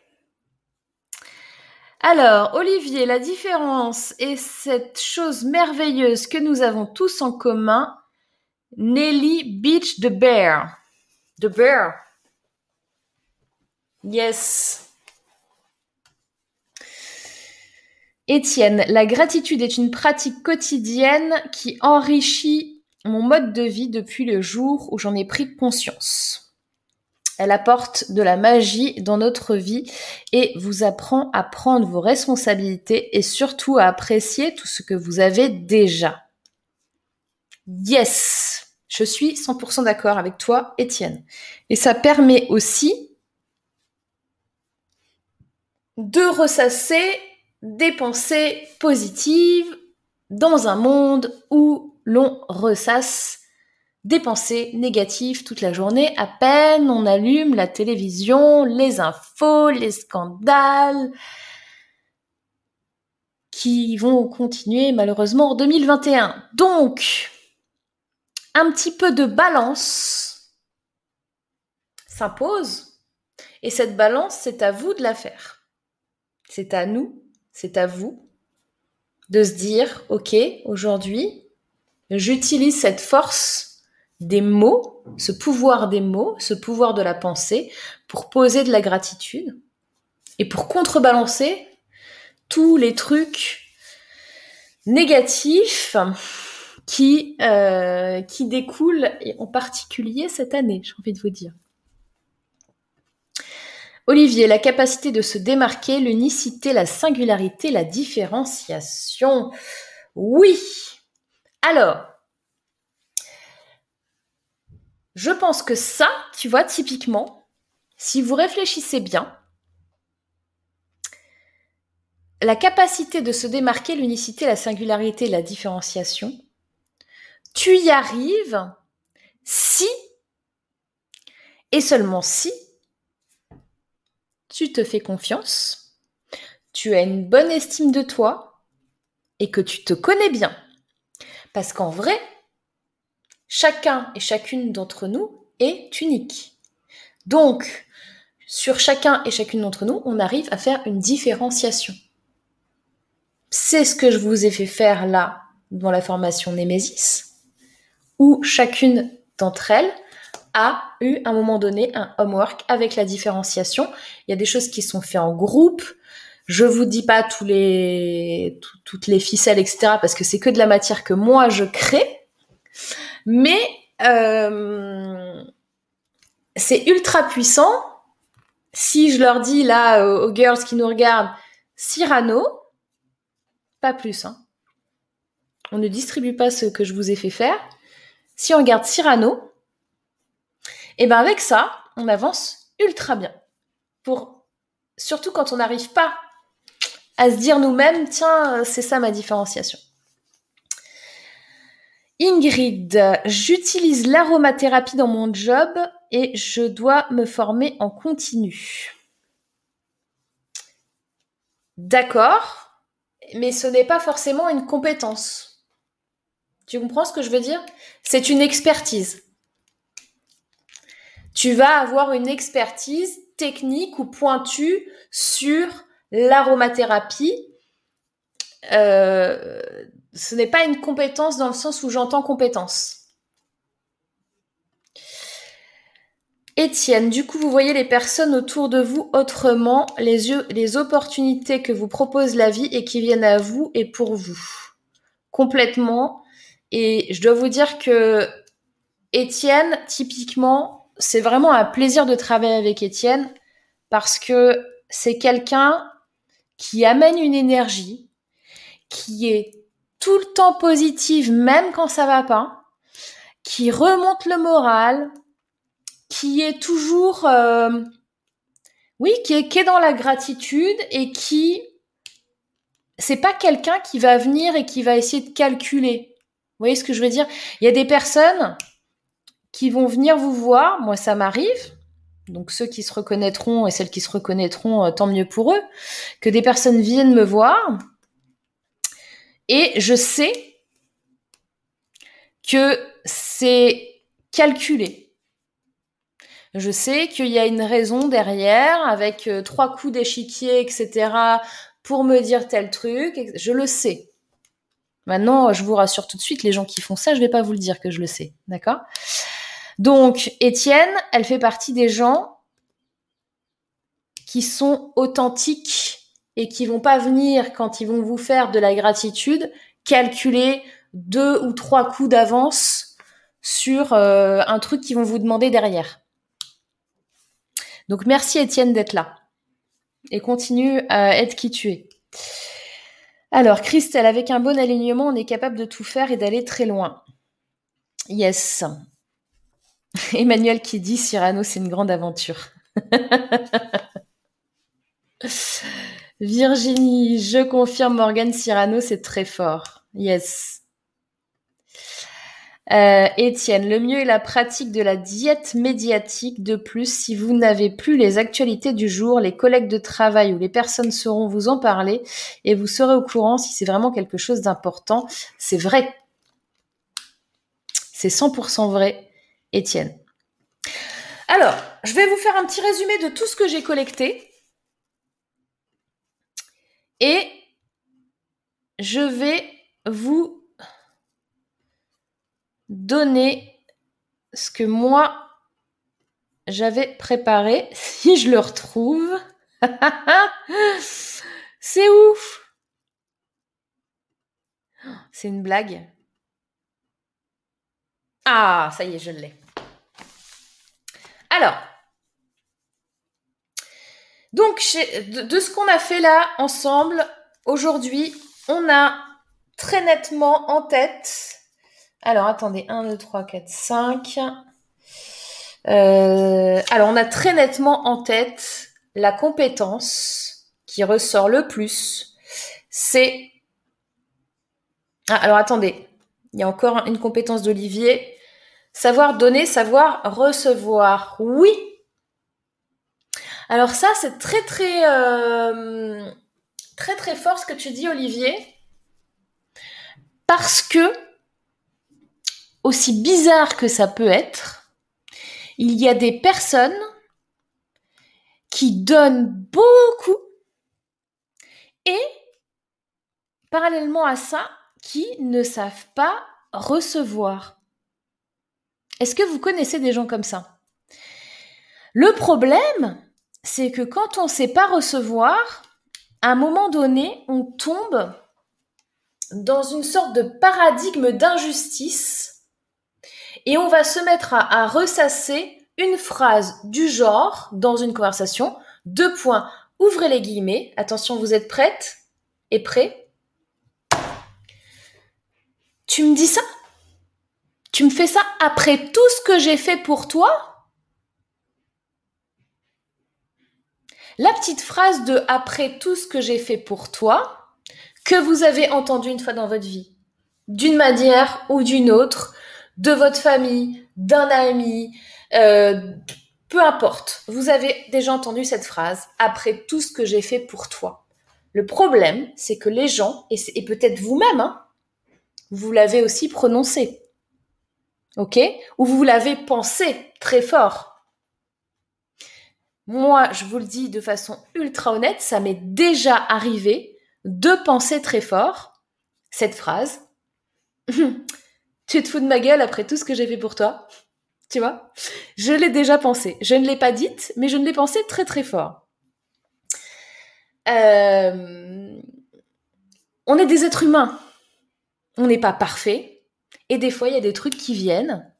Alors, Olivier, la différence est cette chose merveilleuse que nous avons tous en commun. Nelly Beach the Bear. The Bear. Yes. Étienne, la gratitude est une pratique quotidienne qui enrichit mon mode de vie depuis le jour où j'en ai pris conscience. Elle apporte de la magie dans notre vie et vous apprend à prendre vos responsabilités et surtout à apprécier tout ce que vous avez déjà. Yes, je suis 100% d'accord avec toi, Étienne. Et ça permet aussi de ressasser des pensées positives dans un monde où l'on ressasse des pensées négatives toute la journée. À peine on allume la télévision, les infos, les scandales qui vont continuer malheureusement en 2021. Donc, un petit peu de balance s'impose. Et cette balance, c'est à vous de la faire. C'est à nous, c'est à vous de se dire, OK, aujourd'hui, j'utilise cette force des mots, ce pouvoir des mots, ce pouvoir de la pensée, pour poser de la gratitude et pour contrebalancer tous les trucs négatifs qui, euh, qui découlent, et en particulier cette année, j'ai envie de vous dire. Olivier, la capacité de se démarquer, l'unicité, la singularité, la différenciation. Oui. Alors, je pense que ça, tu vois, typiquement, si vous réfléchissez bien, la capacité de se démarquer, l'unicité, la singularité, la différenciation, tu y arrives si, et seulement si, tu te fais confiance, tu as une bonne estime de toi et que tu te connais bien. Parce qu'en vrai, chacun et chacune d'entre nous est unique. Donc, sur chacun et chacune d'entre nous, on arrive à faire une différenciation. C'est ce que je vous ai fait faire là dans la formation Némésis, où chacune d'entre elles a eu à un moment donné un homework avec la différenciation. Il y a des choses qui sont faites en groupe. Je vous dis pas tous les, toutes les ficelles, etc. parce que c'est que de la matière que moi je crée. Mais euh, c'est ultra puissant. Si je leur dis là aux girls qui nous regardent Cyrano, pas plus. Hein. On ne distribue pas ce que je vous ai fait faire. Si on regarde Cyrano, et ben avec ça, on avance ultra bien. Surtout quand on n'arrive pas à se dire nous-mêmes, tiens, c'est ça ma différenciation. Ingrid, j'utilise l'aromathérapie dans mon job et je dois me former en continu. D'accord, mais ce n'est pas forcément une compétence. Tu comprends ce que je veux dire? C'est une expertise tu vas avoir une expertise technique ou pointue sur l'aromathérapie. Euh, ce n'est pas une compétence dans le sens où j'entends compétence. Étienne, du coup, vous voyez les personnes autour de vous autrement, les, yeux, les opportunités que vous propose la vie et qui viennent à vous et pour vous. Complètement. Et je dois vous dire que Étienne, typiquement, c'est vraiment un plaisir de travailler avec Étienne parce que c'est quelqu'un qui amène une énergie, qui est tout le temps positive, même quand ça va pas, qui remonte le moral, qui est toujours, euh, oui, qui est, qui est dans la gratitude et qui, c'est pas quelqu'un qui va venir et qui va essayer de calculer. Vous voyez ce que je veux dire? Il y a des personnes, qui vont venir vous voir. Moi, ça m'arrive. Donc ceux qui se reconnaîtront et celles qui se reconnaîtront, euh, tant mieux pour eux, que des personnes viennent me voir. Et je sais que c'est calculé. Je sais qu'il y a une raison derrière, avec euh, trois coups d'échiquier, etc., pour me dire tel truc. Je le sais. Maintenant, je vous rassure tout de suite, les gens qui font ça, je vais pas vous le dire que je le sais. D'accord? Donc, Étienne, elle fait partie des gens qui sont authentiques et qui vont pas venir quand ils vont vous faire de la gratitude calculer deux ou trois coups d'avance sur euh, un truc qu'ils vont vous demander derrière. Donc merci Étienne d'être là et continue à être qui tu es. Alors Christelle, avec un bon alignement, on est capable de tout faire et d'aller très loin. Yes. Emmanuel qui dit Cyrano, c'est une grande aventure. Virginie, je confirme Morgan Cyrano, c'est très fort. Yes. Euh, Étienne, le mieux est la pratique de la diète médiatique. De plus, si vous n'avez plus les actualités du jour, les collègues de travail ou les personnes sauront vous en parler et vous serez au courant si c'est vraiment quelque chose d'important. C'est vrai. C'est 100% vrai. Étienne. Alors, je vais vous faire un petit résumé de tout ce que j'ai collecté. Et je vais vous donner ce que moi j'avais préparé, si je le retrouve. C'est ouf. C'est une blague. Ah, ça y est, je l'ai. Alors, donc, de, ce qu'on a fait là ensemble, aujourd'hui, on a très nettement en tête. Alors, attendez, 1, 2, 3, 4, 5. alors, on a très nettement en tête la compétence qui ressort le plus. C'est. Ah, alors, attendez. Il y a encore une compétence d'Olivier. Savoir donner, savoir recevoir. Oui. Alors ça, c'est très très... Euh, très très fort ce que tu dis, Olivier, parce que, aussi bizarre que ça peut être, il y a des personnes qui donnent beaucoup et, parallèlement à ça, qui ne savent pas recevoir. Est-ce que vous connaissez des gens comme ça? Le problème, c'est que quand on ne sait pas recevoir, à un moment donné, on tombe dans une sorte de paradigme d'injustice et on va se mettre à, ressasser une phrase du genre dans une conversation. Deux points. Ouvrez les guillemets. Attention, vous êtes prête et prêt Tu me dis ça? Tu me fais ça après tout ce que j'ai fait pour toi? La petite phrase de après tout ce que j'ai fait pour toi, que vous avez entendu une fois dans votre vie, d'une manière ou d'une autre, de votre famille, d'un ami, euh, peu importe. Vous avez déjà entendu cette phrase après tout ce que j'ai fait pour toi. Le problème, c'est que les gens, et, peut-être vous-même, hein, vous l'avez aussi prononcé. OK? Ou vous l'avez pensé très fort. Moi, je vous le dis de façon ultra honnête, ça m'est déjà arrivé de penser très fort cette phrase. tu te fous de ma gueule après tout ce que j'ai fait pour toi. Tu vois? Je l'ai déjà pensé. Je ne l'ai pas dite, mais je ne l'ai pensé très très fort. Euh, on est des êtres humains. On n'est pas parfait. Et des fois, il y a des trucs qui viennent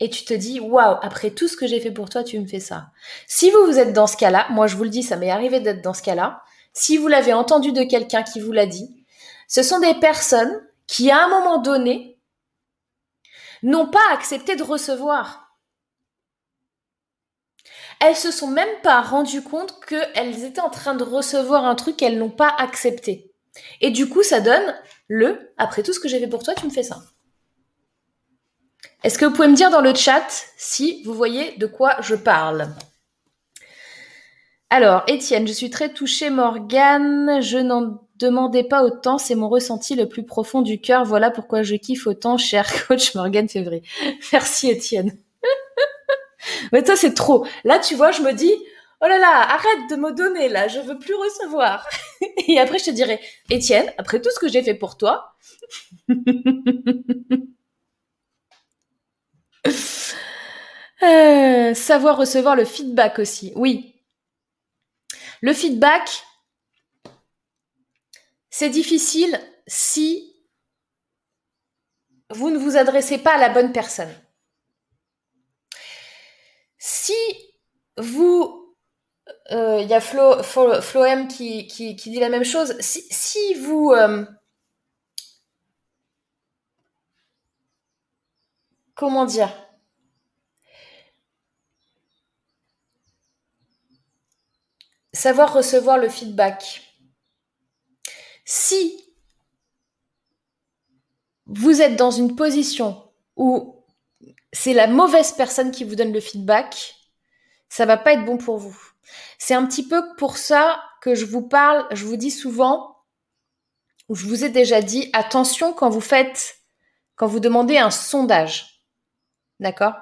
et tu te dis waouh, après tout ce que j'ai fait pour toi, tu me fais ça. Si vous vous êtes dans ce cas-là, moi je vous le dis, ça m'est arrivé d'être dans ce cas-là. Si vous l'avez entendu de quelqu'un qui vous l'a dit, ce sont des personnes qui à un moment donné n'ont pas accepté de recevoir. Elles se sont même pas rendues compte qu'elles étaient en train de recevoir un truc qu'elles n'ont pas accepté. Et du coup, ça donne le après tout ce que j'ai fait pour toi, tu me fais ça. Est-ce que vous pouvez me dire dans le chat si vous voyez de quoi je parle Alors, Étienne, je suis très touchée, Morgane. Je n'en demandais pas autant, c'est mon ressenti le plus profond du cœur. Voilà pourquoi je kiffe autant, cher coach Morgane Février. Merci, Étienne. Mais toi, c'est trop. Là, tu vois, je me dis, oh là là, arrête de me donner, là, je veux plus recevoir. Et après, je te dirais, Étienne, après tout ce que j'ai fait pour toi, Euh, savoir recevoir le feedback aussi. Oui. Le feedback, c'est difficile si vous ne vous adressez pas à la bonne personne. Si vous... Euh, il y a Flo, Flo, qui, qui, dit la même chose. Si, si vous... Euh, comment dire? Savoir recevoir le feedback. Si vous êtes dans une position où c'est la mauvaise personne qui vous donne le feedback, ça va pas être bon pour vous. C'est un petit peu pour ça que je vous parle, je vous dis souvent, ou je vous ai déjà dit, attention quand vous faites, quand vous demandez un sondage. D'accord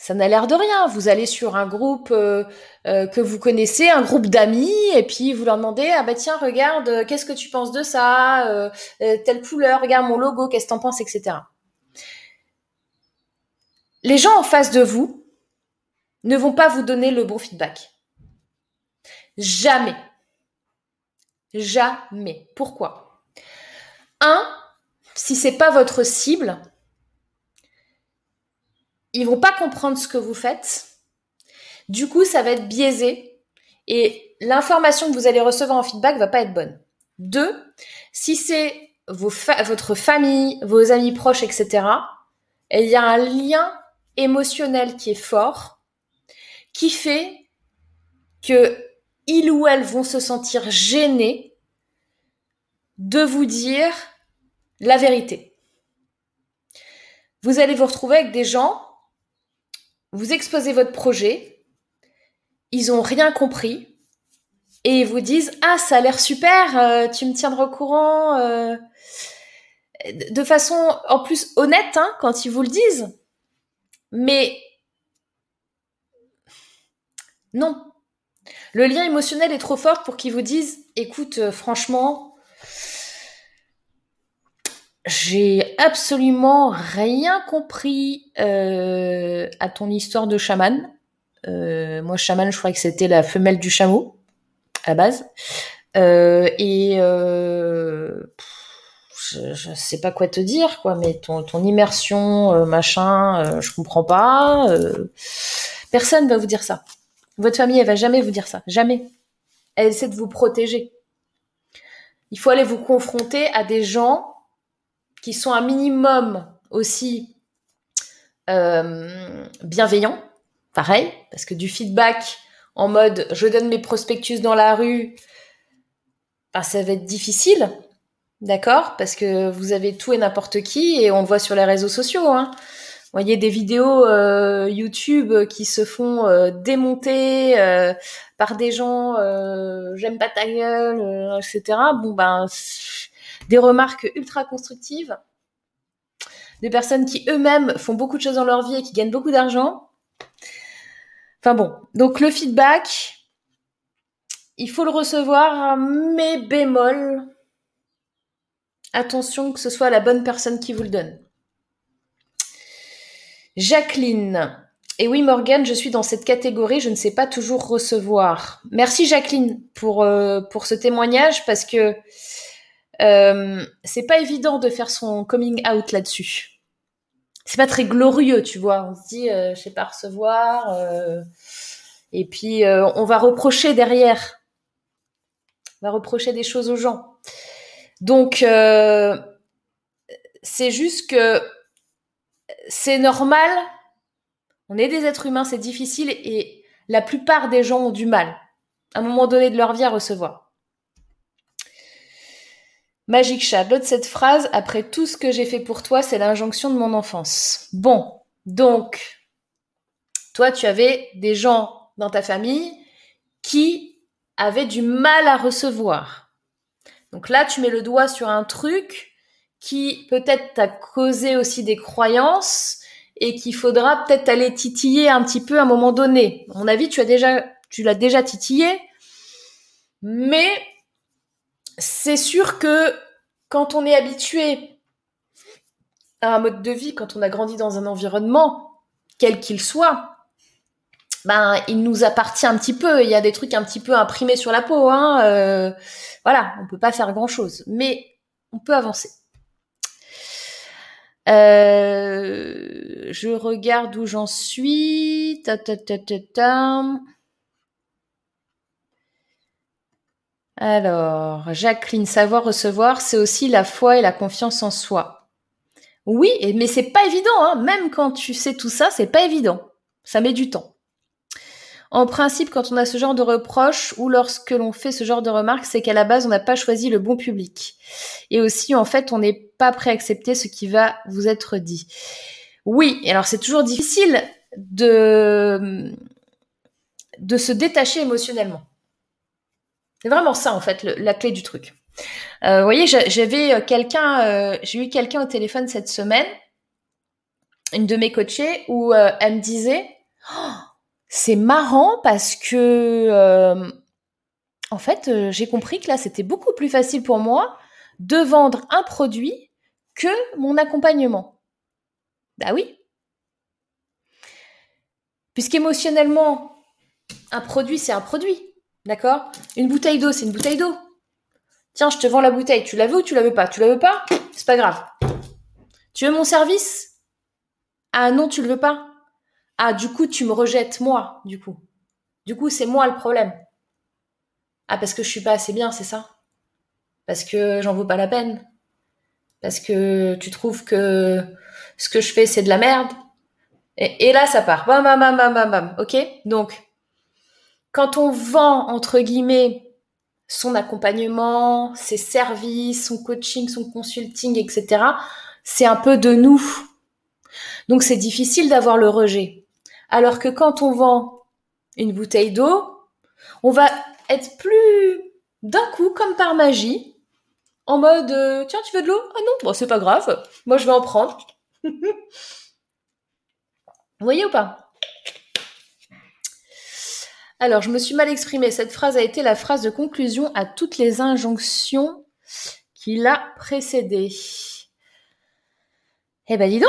ça n'a l'air de rien. Vous allez sur un groupe euh, euh, que vous connaissez, un groupe d'amis, et puis vous leur demandez ah bah tiens regarde, euh, qu'est-ce que tu penses de ça, telle couleur, regarde mon logo, qu'est-ce que t'en penses, etc. Les gens en face de vous ne vont pas vous donner le bon feedback. Jamais. Jamais. Pourquoi? Un, si c'est pas votre cible, ils vont pas comprendre ce que vous faites. Du coup, ça va être biaisé et l'information que vous allez recevoir en feedback va pas être bonne. Deux, si c'est votre famille, vos amis proches, etc., il y a un lien émotionnel qui est fort, qui fait que ils ou elles vont se sentir gênés de vous dire la vérité. Vous allez vous retrouver avec des gens vous exposez votre projet, ils n'ont rien compris, et ils vous disent ah ça a l'air super, euh, tu me tiendras au courant euh, de façon en plus honnête hein, quand ils vous le disent. Mais non, le lien émotionnel est trop fort pour qu'ils vous disent écoute euh, franchement j'ai absolument rien compris à ton histoire de chaman. moi, chaman, je croyais que c'était la femelle du chameau à la base. Euh, et euh, je, je sais pas quoi te dire, quoi, mais ton, ton immersion, euh, machin, euh, je comprends pas. Euh, personne va vous dire ça. Votre famille, elle va jamais vous dire ça. Jamais. Elle essaie de vous protéger. Il faut aller vous confronter à des gens qui sont un minimum aussi bienveillants. Pareil, parce que du feedback, en mode je donne mes prospectus dans la rue, ben, ça va être difficile, d'accord Parce que vous avez tout et n'importe qui et on le voit sur les réseaux sociaux. Hein. Vous voyez des vidéos euh, YouTube qui se font euh, démonter euh, par des gens j'aime pas ta gueule, etc. Bon ben des remarques ultra constructives, des personnes qui eux-mêmes font beaucoup de choses dans leur vie et qui gagnent beaucoup d'argent Enfin bon, donc le feedback, il faut le recevoir, mais bémol. Attention que ce soit la bonne personne qui vous le donne. Jacqueline. Et oui, Morgane, je suis dans cette catégorie, je ne sais pas toujours recevoir. Merci Jacqueline pour, euh, pour ce témoignage parce que euh, c'est pas évident de faire son coming out là-dessus c'est pas très glorieux, tu vois. On se dit, euh, je sais pas recevoir, euh, et puis on va reprocher derrière, on va reprocher des choses aux gens. Donc c'est juste que c'est normal. On est des êtres humains, c'est difficile, et la plupart des gens ont du mal à un moment donné de leur vie à recevoir. Magic Chat, l'autre cette phrase, après tout ce que j'ai fait pour toi, c'est l'injonction de mon enfance. Bon, donc, toi, tu avais des gens dans ta famille qui avaient du mal à recevoir. Donc là, tu mets le doigt sur un truc qui peut-être t'a causé aussi des croyances et qu'il faudra peut-être aller titiller un petit peu à un moment donné. À mon avis, tu as déjà, tu l'as déjà titillé, mais c'est sûr que quand on est habitué à un mode de vie, quand on a grandi dans un environnement, quel qu'il soit, ben il nous appartient un petit peu. Il y a des trucs un petit peu imprimés sur la peau. Hein, euh, voilà, on peut pas faire grand chose, mais on peut avancer. Euh, je regarde où j'en suis ta, Alors, Jacqueline, savoir recevoir, c'est aussi la foi et la confiance en soi. Oui, mais c'est pas évident, hein. même quand tu sais tout ça, c'est pas évident. Ça met du temps. En principe, quand on a ce genre de reproche ou lorsque l'on fait ce genre de remarques, c'est qu'à la base, on n'a pas choisi le bon public. Et aussi, en fait, on n'est pas prêt à accepter ce qui va vous être dit. Oui, alors c'est toujours difficile de, de se détacher émotionnellement. C'est vraiment ça en fait la clé du truc. Euh, vous voyez, j'avais euh, quelqu'un, euh, j'ai eu quelqu'un au téléphone cette semaine, une de mes coachées, où elle me disait, oh, c'est marrant parce que en fait, j'ai compris que là, c'était beaucoup plus facile pour moi de vendre un produit que mon accompagnement. Bah oui. Puisqu'émotionnellement, un produit, c'est un produit. D'accord? Une bouteille d'eau, c'est une bouteille d'eau. Tiens, je te vends la bouteille. Tu la veux ou tu la veux pas? Tu la veux pas? C'est pas grave. Tu veux mon service? Ah non, tu le veux pas Ah, du coup, tu me rejettes moi, du coup. Du coup, c'est moi le problème. Ah, parce que je suis pas assez bien, c'est ça? Parce que j'en vaux pas la peine Parce que tu trouves que ce que je fais, c'est de la merde et, et là, ça part. Bam, bam, bam, bam, bam, bam. Ok? Donc, quand on vend, entre guillemets, son accompagnement, ses services, son coaching, son consulting, etc., c'est un peu de nous. Donc c'est difficile d'avoir le rejet. Alors que quand on vend une bouteille d'eau, on va être plus d'un coup, comme par magie, en mode euh, tiens, tu veux de l'eau? Ah non, bon, c'est pas grave, moi je vais en prendre. Vous voyez ou pas? Alors, je me suis mal exprimée. Cette phrase a été la phrase de conclusion à toutes les injonctions qui l'a précédée. Eh ben, dis donc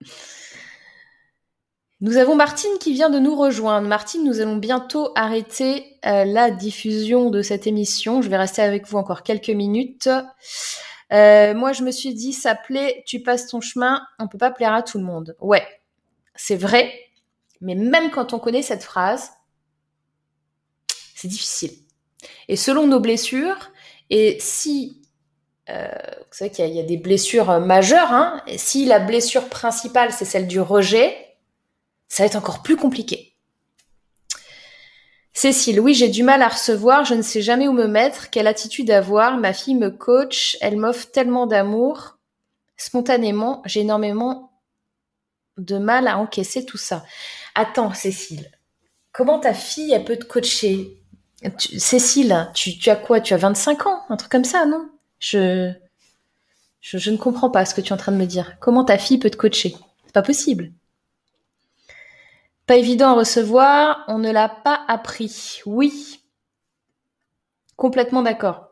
Nous avons Martine qui vient de nous rejoindre. Martine, nous allons bientôt arrêter euh, la diffusion de cette émission. Je vais rester avec vous encore quelques minutes. Euh, moi, je me suis dit, ça plaît, tu passes ton chemin, on peut pas plaire à tout le monde. Ouais, c'est vrai, mais même quand on connaît cette phrase, c'est difficile. Et selon nos blessures, et si, euh, vous savez qu'il y, a des blessures majeures, hein, si la blessure principale, c'est celle du rejet, ça va être encore plus compliqué. Cécile, oui, j'ai du mal à recevoir, je ne sais jamais où me mettre, quelle attitude avoir. Ma fille me coach, elle m'offre tellement d'amour. Spontanément, j'ai énormément de mal à encaisser tout ça. Attends, Cécile, comment ta fille, peut te coacher? Cécile, tu, as quoi? Tu as 25 ans? Un truc comme ça, non? Je, je, je ne comprends pas ce que tu es en train de me dire. Comment ta fille peut te coacher? C'est pas possible. Pas évident à recevoir, on ne l'a pas appris. Oui. Complètement d'accord.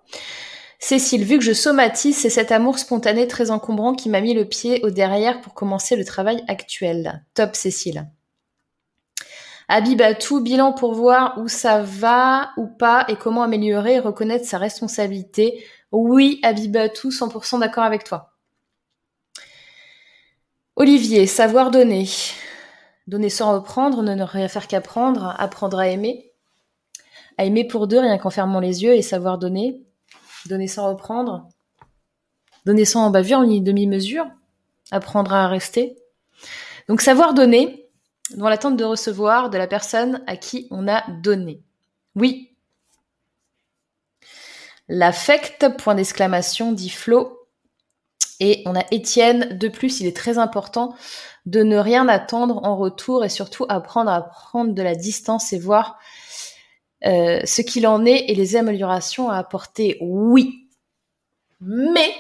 Cécile, vu que je somatise, c'est cet amour spontané très encombrant qui m'a mis le pied au derrière pour commencer le travail actuel. Top Cécile. Abibatou, bilan pour voir où ça va ou pas et comment améliorer et reconnaître sa responsabilité. Oui, Abibatou, 100% d'accord avec toi. Olivier, savoir donner. Donner sans reprendre, ne rien faire qu'apprendre, apprendre à aimer. À aimer pour deux, rien qu'en fermant les yeux et savoir donner. Donner sans reprendre. Donner sans en bavure, ni demi-mesure. Apprendre à rester. Donc savoir donner, dans l'attente de recevoir de la personne à qui on a donné. Oui. L'affect, point d'exclamation, dit Flo. Et on a Étienne. De plus, il est très important de ne rien attendre en retour et surtout apprendre à prendre de la distance et voir euh, ce qu'il en est et les améliorations à apporter. Oui, mais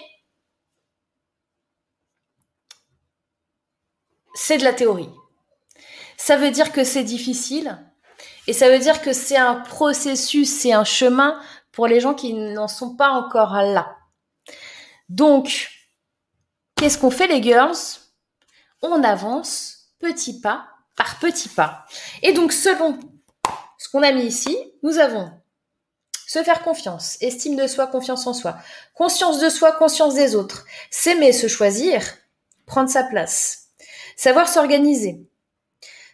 c'est de la théorie. Ça veut dire que c'est difficile et ça veut dire que c'est un processus, c'est un chemin pour les gens qui n'en sont pas encore là. Donc, qu'est-ce qu'on fait les girls? On avance petit pas par petit pas. Et donc, selon ce qu'on a mis ici, nous avons se faire confiance, estime de soi, confiance en soi, conscience de soi, conscience des autres, s'aimer, se choisir, prendre sa place, savoir s'organiser,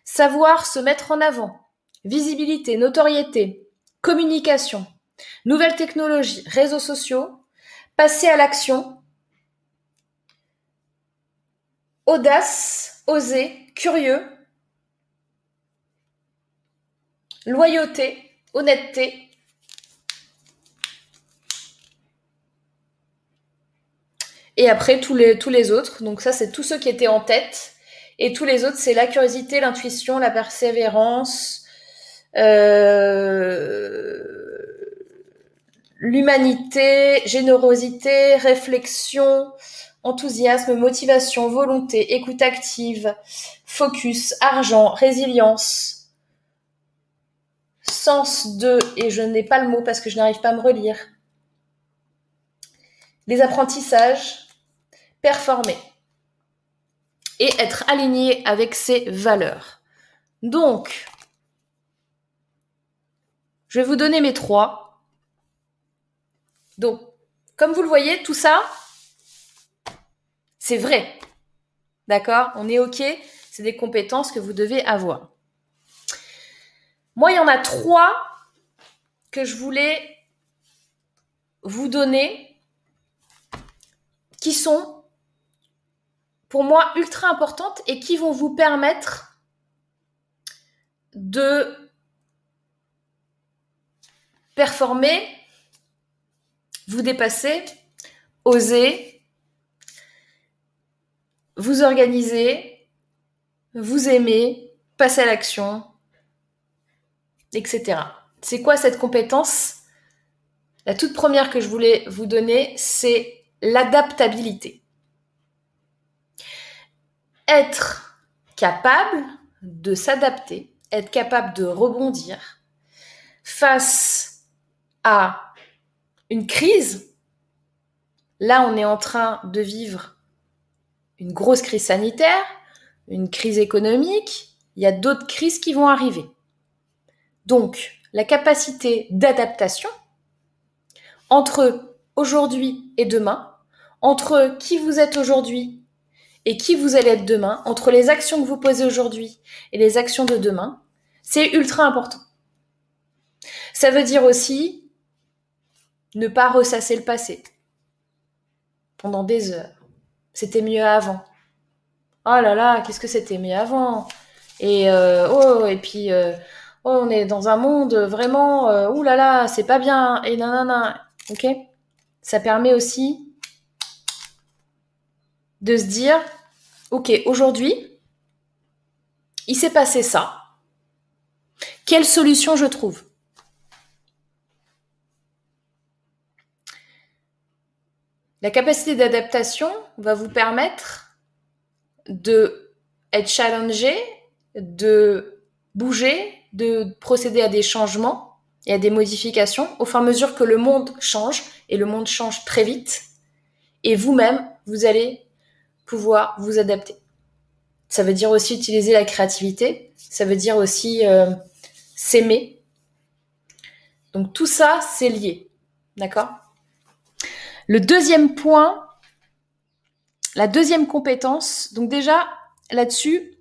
savoir se mettre en avant, visibilité, notoriété, communication, nouvelles technologies, réseaux sociaux, passer à l'action, audace, oser, curieux, loyauté, honnêteté. Et après, tous les, autres. Donc ça, c'est tous ceux qui étaient en tête. Et tous les autres, c'est la curiosité, l'intuition, la persévérance, euh, l'humanité, générosité, réflexion, enthousiasme, motivation, volonté, écoute active, focus, argent, résilience, sens de, et je n'ai pas le mot parce que je n'arrive pas à me relire, les apprentissages, performer et être aligné avec ses valeurs. Donc, je vais vous donner mes trois. Donc, comme vous le voyez, tout ça, c'est vrai. D'accord? On est OK? C'est des compétences que vous devez avoir. Moi, il y en a trois que je voulais vous donner qui sont pour moi ultra importantes et qui vont vous permettre de performer, vous dépasser, oser, vous organisez, vous aimez, passez à l'action etc. C'est quoi cette compétence? La toute première que je voulais vous donner, c'est l'adaptabilité. Être capable de s'adapter, être capable de rebondir face à une crise. Là, on est en train de vivre une grosse crise sanitaire, une crise économique, il y a d'autres crises qui vont arriver. Donc, la capacité d'adaptation entre aujourd'hui et demain, entre qui vous êtes aujourd'hui et qui vous allez être demain, entre les actions que vous posez aujourd'hui et les actions de demain, c'est ultra important. Ça veut dire aussi ne pas ressasser le passé pendant des heures. C'était mieux avant. Oh là là, qu'est-ce que c'était mieux avant? Et euh, oh et puis euh, oh, on est dans un monde vraiment euh, ouh là là, c'est pas bien et nanana. OK? Ça permet aussi de se dire OK, aujourd'hui il s'est passé ça. Quelle solution je trouve? La capacité d'adaptation va vous permettre de être challengé, de bouger, de procéder à des changements et à des modifications au fur et à mesure que le monde change et le monde change très vite. Et vous-même, vous allez pouvoir vous adapter. Ça veut dire aussi utiliser la créativité. Ça veut dire aussi euh, s'aimer. Donc tout ça, c'est lié. D'accord? Le deuxième point, la deuxième compétence, donc déjà là-dessus,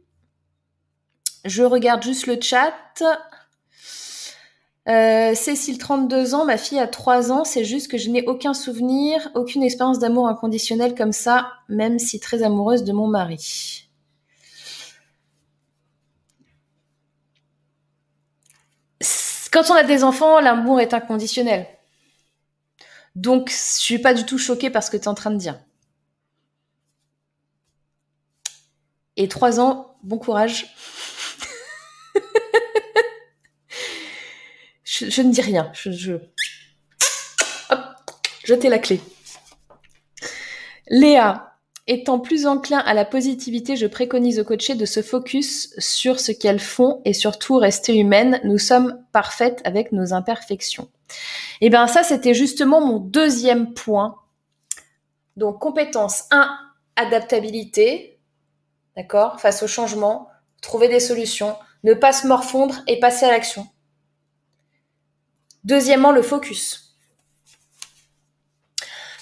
je regarde juste le chat. Euh, Cécile, 32 ans, ma fille a 3 ans, c'est juste que je n'ai aucun souvenir, aucune expérience d'amour inconditionnel comme ça, même si très amoureuse de mon mari. Quand on a des enfants, l'amour est inconditionnel. Donc, je suis pas du tout choquée par ce que tu es en train de dire. Et trois ans, bon courage. Je, ne dis rien. Je, je... Hop, la clé. Léa, Étant plus enclin à la positivité, je préconise aux coachés de se focus sur ce qu'elles font et surtout rester humaines. Nous sommes parfaites avec nos imperfections. Et eh bien ça, c'était justement mon deuxième point. Donc compétence 1, adaptabilité, d'accord, face au changement, trouver des solutions, ne pas se morfondre et passer à l'action. Deuxièmement, le focus.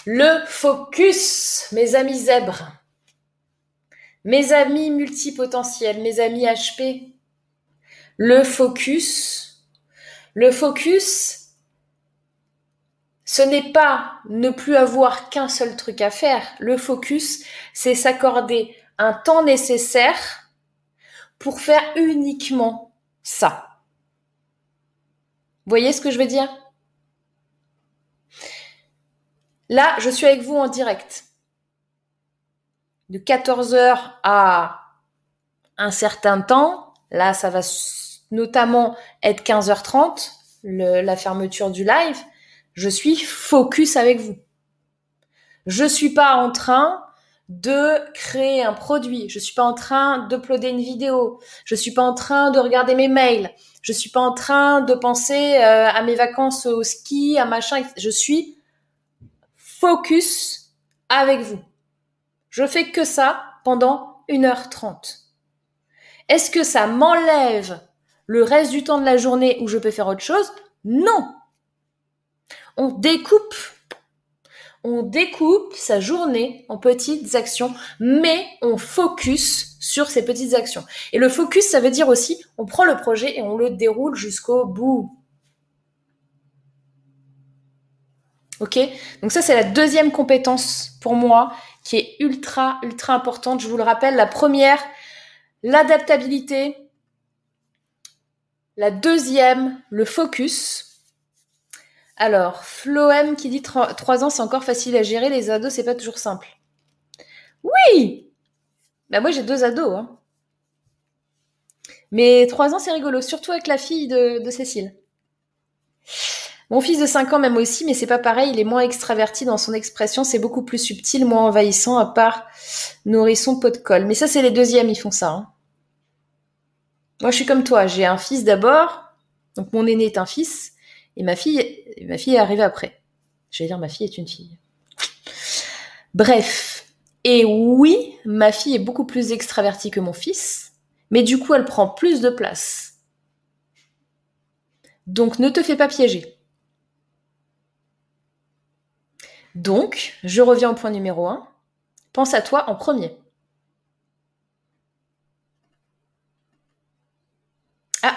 Le focus, mes amis zèbres, mes amis multipotentiels, mes amis HP. Le focus, le focus, ce n'est pas ne plus avoir qu'un seul truc à faire. Le focus, c'est s'accorder un temps nécessaire pour faire uniquement ça. Vous voyez ce que je veux dire? Là, je suis avec vous en direct. De 14h à un certain temps, là, ça va notamment être 15h30, la fermeture du live. Je suis focus avec vous. Je suis pas en train de créer un produit. Je suis pas en train d'uploader une vidéo. Je suis pas en train de regarder mes mails. Je suis pas en train de penser euh, à mes vacances au ski, à machin. Je suis focus avec vous. Je fais que ça pendant 1h30. Est-ce que ça m'enlève le reste du temps de la journée où je peux faire autre chose? Non. On découpe. On découpe sa journée en petites actions, mais on focus sur ces petites actions. Et le focus, ça veut dire aussi, on prend le projet et on le déroule jusqu'au bout. Ok? Donc ça, c'est la deuxième compétence pour moi qui est ultra, ultra importante. Je vous le rappelle, la première, l'adaptabilité. La deuxième, le focus. Alors, Floem qui dit 3 ans, c'est encore facile à gérer. Les ados, c'est pas toujours simple. Oui bah Moi, j'ai deux ados. Hein. Mais trois ans, c'est rigolo, surtout avec la fille de, Cécile. Mon fils de 5 ans m'aime aussi, mais c'est pas pareil, il est moins extraverti dans son expression, c'est beaucoup plus subtil, moins envahissant, à part nourrisson pot de colle. Mais ça, c'est les deuxièmes, ils font ça. Hein. Moi, je suis comme toi, j'ai un fils d'abord, donc mon aîné est un fils, et ma fille, ma est arrivée après. Je vais dire, ma fille est une fille. Bref. Et oui, ma fille est beaucoup plus extravertie que mon fils, mais du coup, elle prend plus de place. Donc, ne te fais pas piéger. Donc, je reviens au point numéro 1. Pense à toi en premier. Ah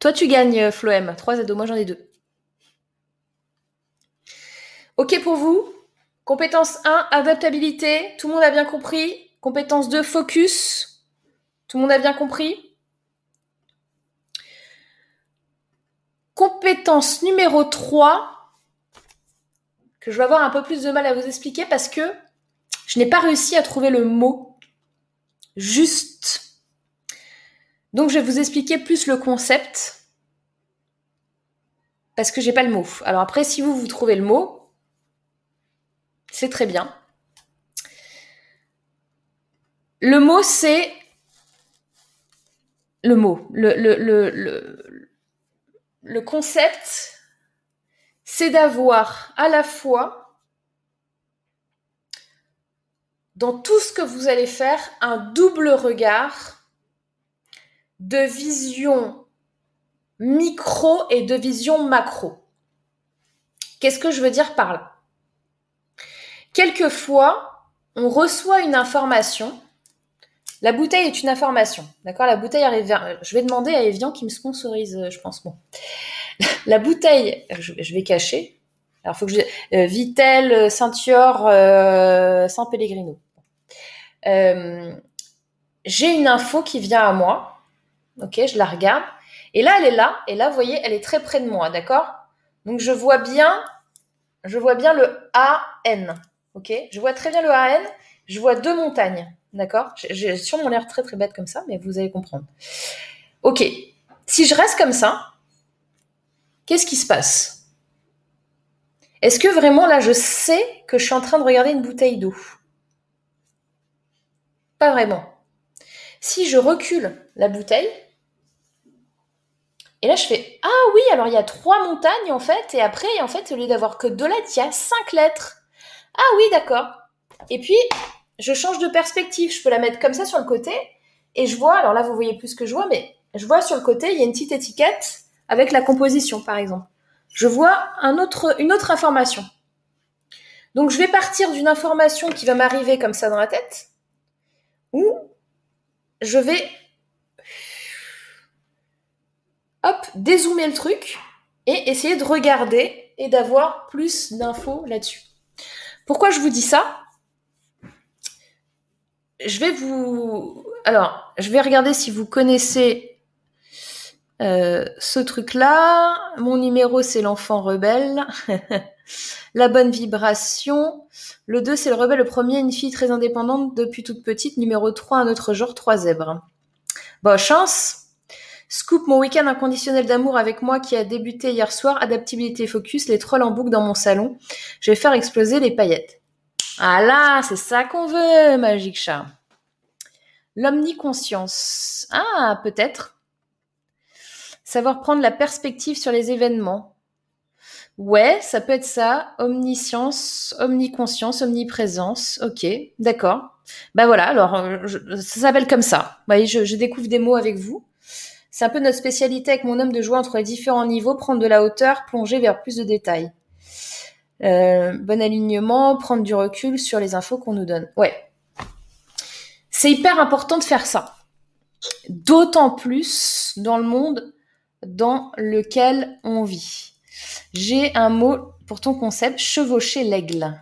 Toi, tu gagnes, Floem. 3 2. Moi, j'en ai 2. Ok pour vous Compétence 1, adaptabilité. Tout le monde a bien compris. Compétence 2, focus. Tout le monde a bien compris Compétence numéro 3, que je vais avoir un peu plus de mal à vous expliquer parce que je n'ai pas réussi à trouver le mot juste. Donc je vais vous expliquer plus le concept parce que j'ai pas le mot. Alors après, si vous vous trouvez le mot, c'est très bien. Le mot, c'est le mot. Le, le, le, le concept, c'est d'avoir à la fois dans tout ce que vous allez faire un double regard de vision micro et de vision macro. Qu'est-ce que je veux dire par là? Quelquefois, on reçoit une information. La bouteille est une information, d'accord? La bouteille arrive Je vais demander à Evian qui me sponsorise, je pense. Bon la bouteille, je, vais cacher. Alors, faut que je. Euh, Vitel, euh, San Pellegrino. Euh, j'ai une info qui vient à moi. Ok, je la regarde. Et là, elle est là. Et là, vous voyez, elle est très près de moi, d'accord? Donc, je vois bien, je vois bien le AN. Ok, je vois très bien le AN. Je vois deux montagnes, d'accord? J'ai sûrement l'air très très bête comme ça, mais vous allez comprendre. Ok, si je reste comme ça, qu'est-ce qui se passe? Est-ce que vraiment là, je sais que je suis en train de regarder une bouteille d'eau? Pas vraiment. Si je recule la bouteille, et là je fais Ah oui, alors il y a trois montagnes en fait, et après, en fait, au lieu d'avoir que deux lettres, il y a cinq lettres. Ah oui, d'accord. Et puis, je change de perspective. Je peux la mettre comme ça sur le côté, et je vois, alors là vous voyez plus ce que je vois, mais je vois sur le côté, il y a une petite étiquette avec la composition, par exemple. Je vois un autre, une autre information. Donc, je vais partir d'une information qui va m'arriver comme ça dans la tête, ou je vais hop, dézoomer le truc et essayer de regarder et d'avoir plus d'infos là-dessus. Pourquoi je vous dis ça? Je vais vous... Alors, je vais regarder si vous connaissez euh, ce truc-là, mon numéro c'est l'enfant rebelle. la bonne vibration. Le 2 c'est le rebelle. Le premier, une fille très indépendante depuis toute petite. Numéro 3, un autre genre, trois zèbres. Bon, chance. Scoop, mon week-end inconditionnel d'amour avec moi qui a débuté hier soir. Adaptabilité focus, les trolls en boucle dans mon salon. Je vais faire exploser les paillettes. Ah là, c'est ça qu'on veut, Magic Chat. L'omniconscience. Ah, peut-être. Savoir prendre la perspective sur les événements. Ouais, ça peut être ça. Omniscience, omniconscience, omniprésence. Ok, d'accord. Ben voilà, alors euh, ça s'appelle comme ça. Vous voyez, je, découvre des mots avec vous. C'est un peu notre spécialité avec mon homme de jouer entre les différents niveaux, prendre de la hauteur, plonger vers plus de détails. Euh, bon alignement, prendre du recul sur les infos qu'on nous donne. Ouais. C'est hyper important de faire ça. D'autant plus dans le monde dans lequel on vit. J'ai un mot pour ton concept, chevaucher l'aigle.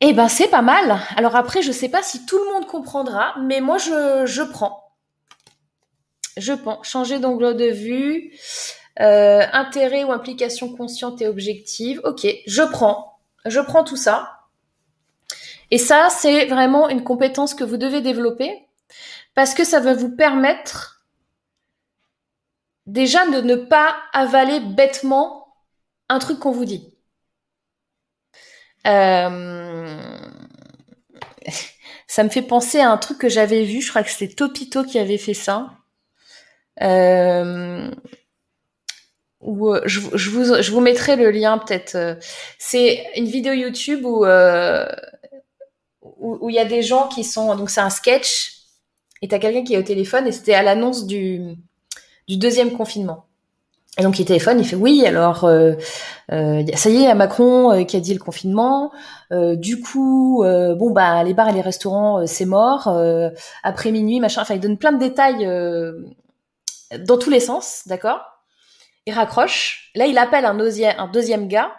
Eh ben c'est pas mal. Alors après, je sais pas si tout le monde comprendra, mais moi je, je prends. Je prends. Changer d'angle de vue, euh, intérêt ou implication consciente et objective. Ok, je prends. Je prends tout ça. Et ça, c'est vraiment une compétence que vous devez développer Parce que ça va vous permettre déjà de ne pas avaler bêtement un truc qu'on vous dit. Euh, ça me fait penser à un truc que j'avais vu, je crois que c'était Topito qui avait fait ça. Euh, ou je, vous, je vous mettrai le lien peut-être. C'est une vidéo YouTube où euh, où il y a des gens qui sont donc c'est un sketch et t'as quelqu'un qui est au téléphone et c'était à l'annonce du du deuxième confinement. Et donc il téléphone, il fait oui, alors euh, euh, ça y est, il y a Macron euh, qui a dit le confinement. Euh, du coup, euh, bon bah les bars et les restaurants, c'est mort. après minuit, machin. Enfin, il donne plein de détails dans tous les sens, d'accord? Il raccroche. Là, il appelle un deuxième, un deuxième gars.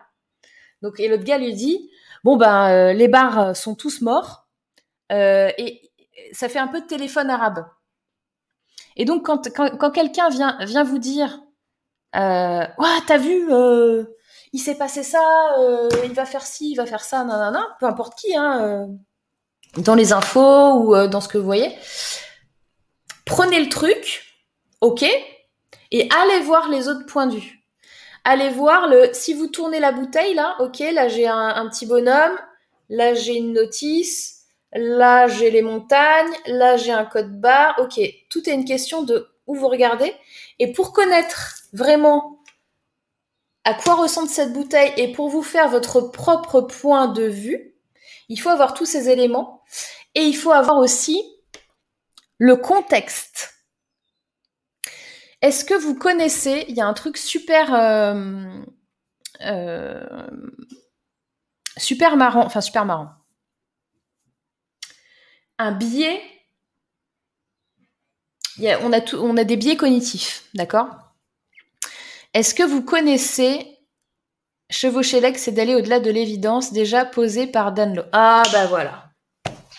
Donc et l'autre gars lui dit bon ben les bars sont tous morts et ça fait un peu de téléphone arabe. Et donc quand quand, quelqu'un vient vient vous dire euh, t'as vu, euh, il s'est passé ça, euh, il va faire ci, il va faire ça, nanana, peu importe qui, hein, euh, dans les infos ou euh, dans ce que vous voyez. Prenez le truc, ok, et allez voir les autres points de vue. Allez voir le, si vous tournez la bouteille là, ok, là j'ai un, un petit bonhomme, là j'ai une notice, là j'ai les montagnes, là j'ai un code barre, ok, tout est une question de où vous regardez. Et pour connaître vraiment à quoi ressemble cette bouteille et pour vous faire votre propre point de vue, il faut avoir tous ces éléments et il faut avoir aussi le contexte. Est-ce que vous connaissez, il y a un truc super euh, euh, super marrant, enfin super marrant. Un biais, on, a des biais cognitifs, d'accord? Est-ce que vous connaissez Chevaucher l'ex, c'est d'aller au-delà de l'évidence déjà posée par Danlo? Ah bah voilà.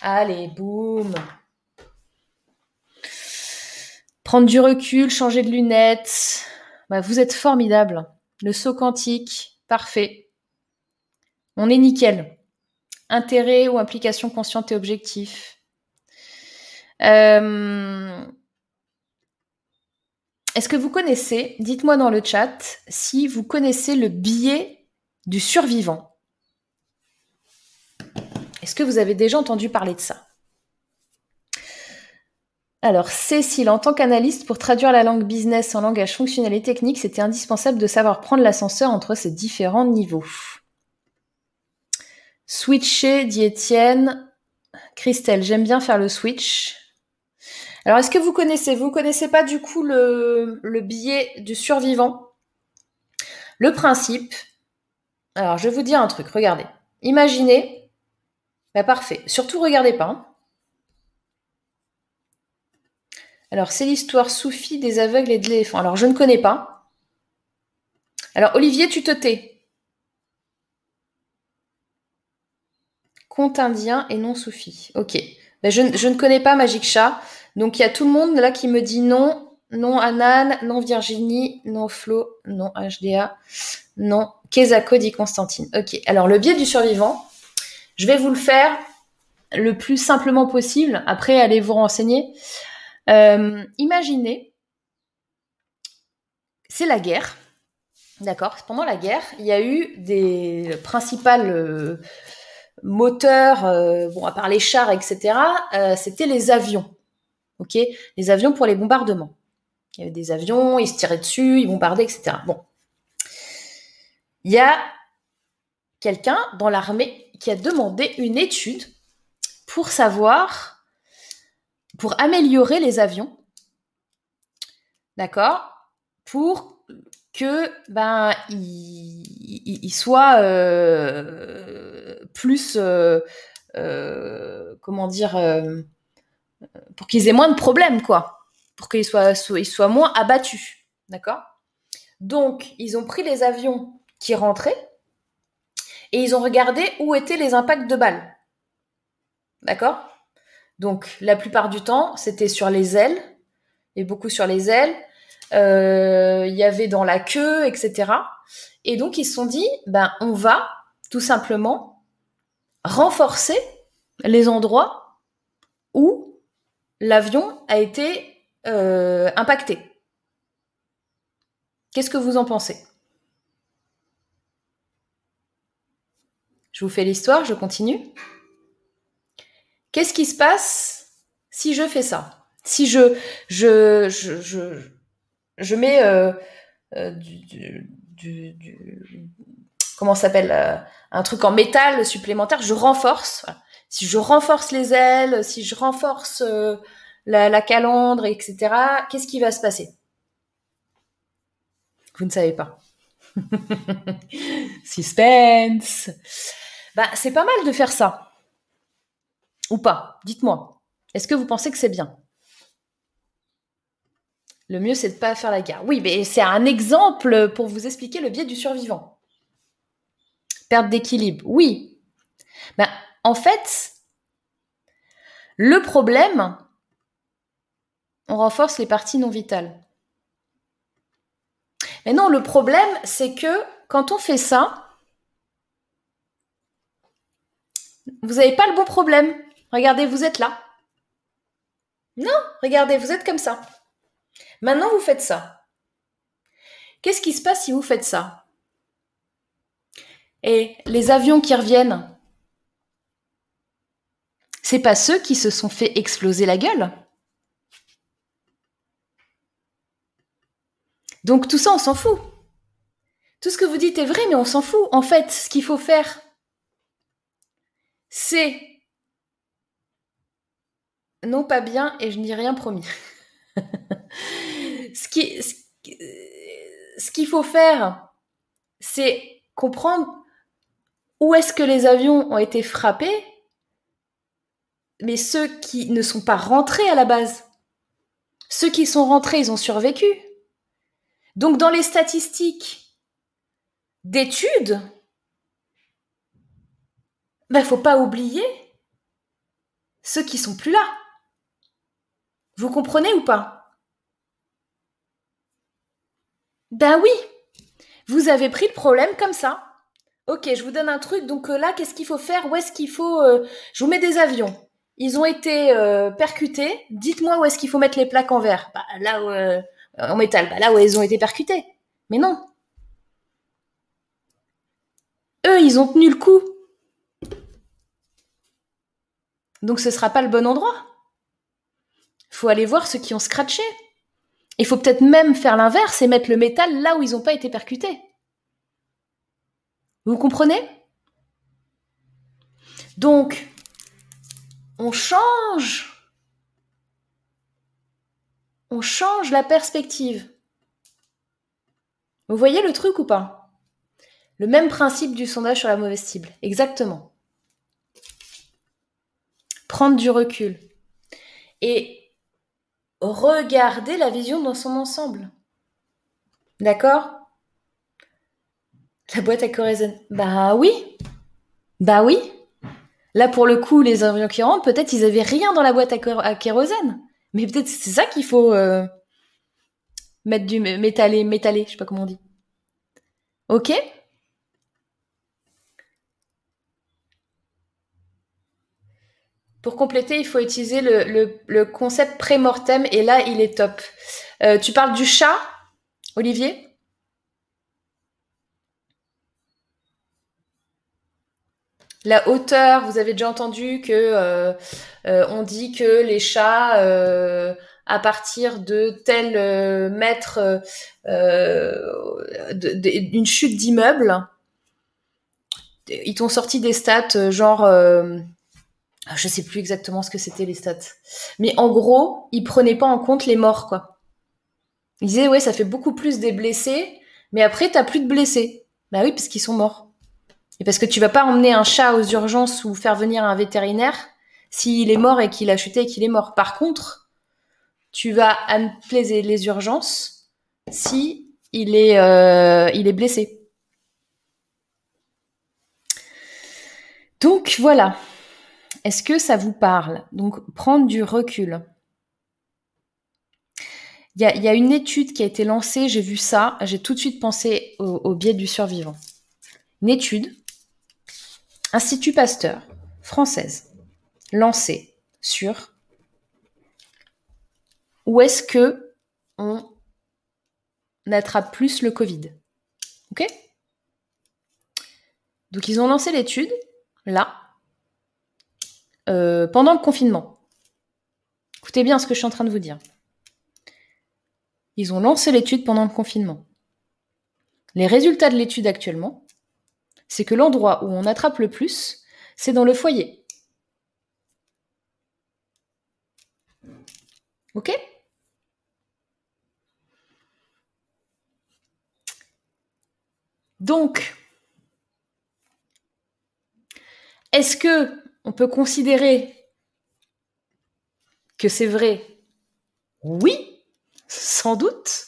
Allez, boum. Prendre du recul, changer de lunettes. Bah, vous êtes formidable. Le saut quantique, parfait. On est nickel. Intérêt ou implication consciente et objectif. Euh, est-ce que vous connaissez, dites-moi dans le chat, si vous connaissez le biais du survivant? Est-ce que vous avez déjà entendu parler de ça? Alors, Cécile, en tant qu'analyste, pour traduire la langue business en langage fonctionnel et technique, c'était indispensable de savoir prendre l'ascenseur entre ces différents niveaux. Switcher, dit Étienne. Christelle, j'aime bien faire le switch. Alors, est-ce que vous connaissez Vous connaissez pas du coup le, le biais du survivant? Le principe. Alors, je vais vous dire un truc. Regardez. Imaginez. Bah, parfait. Surtout, regardez pas. Hein. Alors, c'est l'histoire Soufi des aveugles et de l'éléphant. Alors, je ne connais pas. Alors, Olivier, tu te tais. Conte indien et non Soufi. Ok. Ben, je, je, ne connais pas Magic Chat. Donc il y a tout le monde là qui me dit non, non Anan, non Virginie, non Flo, non HDA, non Kezako dit Constantine. Ok, alors le biais du survivant, je vais vous le faire le plus simplement possible. Après, allez vous renseigner. Euh, imaginez, c'est la guerre. D'accord? Pendant la guerre, il y a eu des principales euh, moteurs, euh, bon, à part les chars, etc., c'était les avions ok? Les avions pour les bombardements. Il y avait des avions, ils se tiraient dessus, ils bombardaient, etc. Bon. Il y a quelqu'un dans l'armée qui a demandé une étude pour savoir, pour améliorer les avions, d'accord Pour que ben ils, soient euh, plus euh, euh, comment dire pour qu'ils aient moins de problèmes, quoi. Pour qu'ils soient, soient moins abattus. D'accord Donc, ils ont pris les avions qui rentraient et ils ont regardé où étaient les impacts de balles. D'accord Donc, la plupart du temps, c'était sur les ailes, et beaucoup sur les ailes. Euh, il y avait dans la queue, etc. Et donc, ils se sont dit, ben, on va tout simplement renforcer les endroits où l'avion a été euh, impacté. Qu'est-ce que vous en pensez? Je vous fais l'histoire, je continue. Qu'est-ce qui se passe si je fais ça? Si je, je, je, mets euh, euh, s'appelle euh, un truc en métal supplémentaire, je renforce. Si je renforce les ailes, si je renforce la, la calandre, etc., qu'est-ce qui va se passer? Vous ne savez pas. Suspense. Bah, c'est pas mal de faire ça. Ou pas Dites-moi. Est-ce que vous pensez que c'est bien? Le mieux, c'est de ne pas faire la guerre. Oui, mais c'est un exemple pour vous expliquer le biais du survivant. Perte d'équilibre. Oui. Ben, en fait, le problème, on renforce les parties non vitales. Mais non, le problème, c'est que quand on fait ça, vous n'avez pas le bon problème. Regardez, vous êtes là. Non, regardez, vous êtes comme ça. Maintenant, vous faites ça. Qu'est-ce qui se passe si vous faites ça? Et les avions qui reviennent, c'est pas ceux qui se sont fait exploser la gueule. Donc tout ça, on s'en fout. Tout ce que vous dites est vrai, mais on s'en fout. En fait, ce qu'il faut faire, c'est non pas bien et je n'ai rien promis. ce qui, ce qu'il faut faire, c'est comprendre où est-ce que les avions ont été frappés, mais ceux qui ne sont pas rentrés à la base. Ceux qui sont rentrés, ils ont survécu. Donc dans les statistiques d'études, il ben, faut pas oublier ceux qui sont plus là. Vous comprenez ou pas? Ben oui, vous avez pris le problème comme ça. Ok, je vous donne un truc. Donc euh, là, qu'est-ce qu'il faut faire? Où est-ce qu'il faut euh, Je vous mets des avions. Ils ont été euh, percutés. Dites-moi où est-ce qu'il faut mettre les plaques en verre. Bah, là où, en métal. Bah, là où elles ont été percutées. Mais non. Eux, ils ont tenu le coup. Donc ce sera pas le bon endroit faut aller voir ceux qui ont scratché. Il faut peut-être même faire l'inverse et mettre le métal là où ils n'ont pas été percutés. Vous comprenez? Donc, on change. On change la perspective. Vous voyez le truc ou pas? Le même principe du sondage sur la mauvaise cible. Exactement. Prendre du recul. Et regarder la vision dans son ensemble. D'accord? La boîte à kérosène. Bah oui. Bah oui. Là, pour le coup, les avions qui rentrent, peut-être ils avaient rien dans la boîte à, kérosène. Mais peut-être c'est ça qu'il faut euh, mettre du métallé, métallé, je sais pas comment on dit. Ok? Pour compléter, il faut utiliser le, concept pré-mortem et là, il est top. Euh, tu parles du chat, Olivier? La hauteur, vous avez déjà entendu que euh, euh, on dit que les chats, à partir de tel mètre d'une chute d'immeuble, ils t'ont sorti des stats genre je sais plus exactement ce que c'était les stats. Mais en gros, ils prenaient pas en compte les morts, quoi. Ils disaient, ouais, ça fait beaucoup plus des blessés, mais après, t'as plus de blessés. Bah oui, parce qu'ils sont morts. Et parce que tu vas pas emmener un chat aux urgences ou faire venir un vétérinaire s'il est mort et qu'il a chuté et qu'il est mort. Par contre, tu vas appeler les urgences si est, euh, il est blessé. Donc voilà. Est-ce que ça vous parle? Donc, prendre du recul. Il y, a, une étude qui a été lancée, j'ai vu ça, j'ai tout de suite pensé au, biais du survivant. Une étude, Institut Pasteur, française, lancée sur où est-ce que on attrape plus le Covid. Ok? Donc ils ont lancé l'étude là euh, pendant le confinement. Écoutez bien ce que je suis en train de vous dire. Ils ont lancé l'étude pendant le confinement. Les résultats de l'étude actuellement, c'est que l'endroit où on attrape le plus, c'est dans le foyer. Ok? Donc, est-ce que on peut considérer que c'est vrai Oui, sans doute.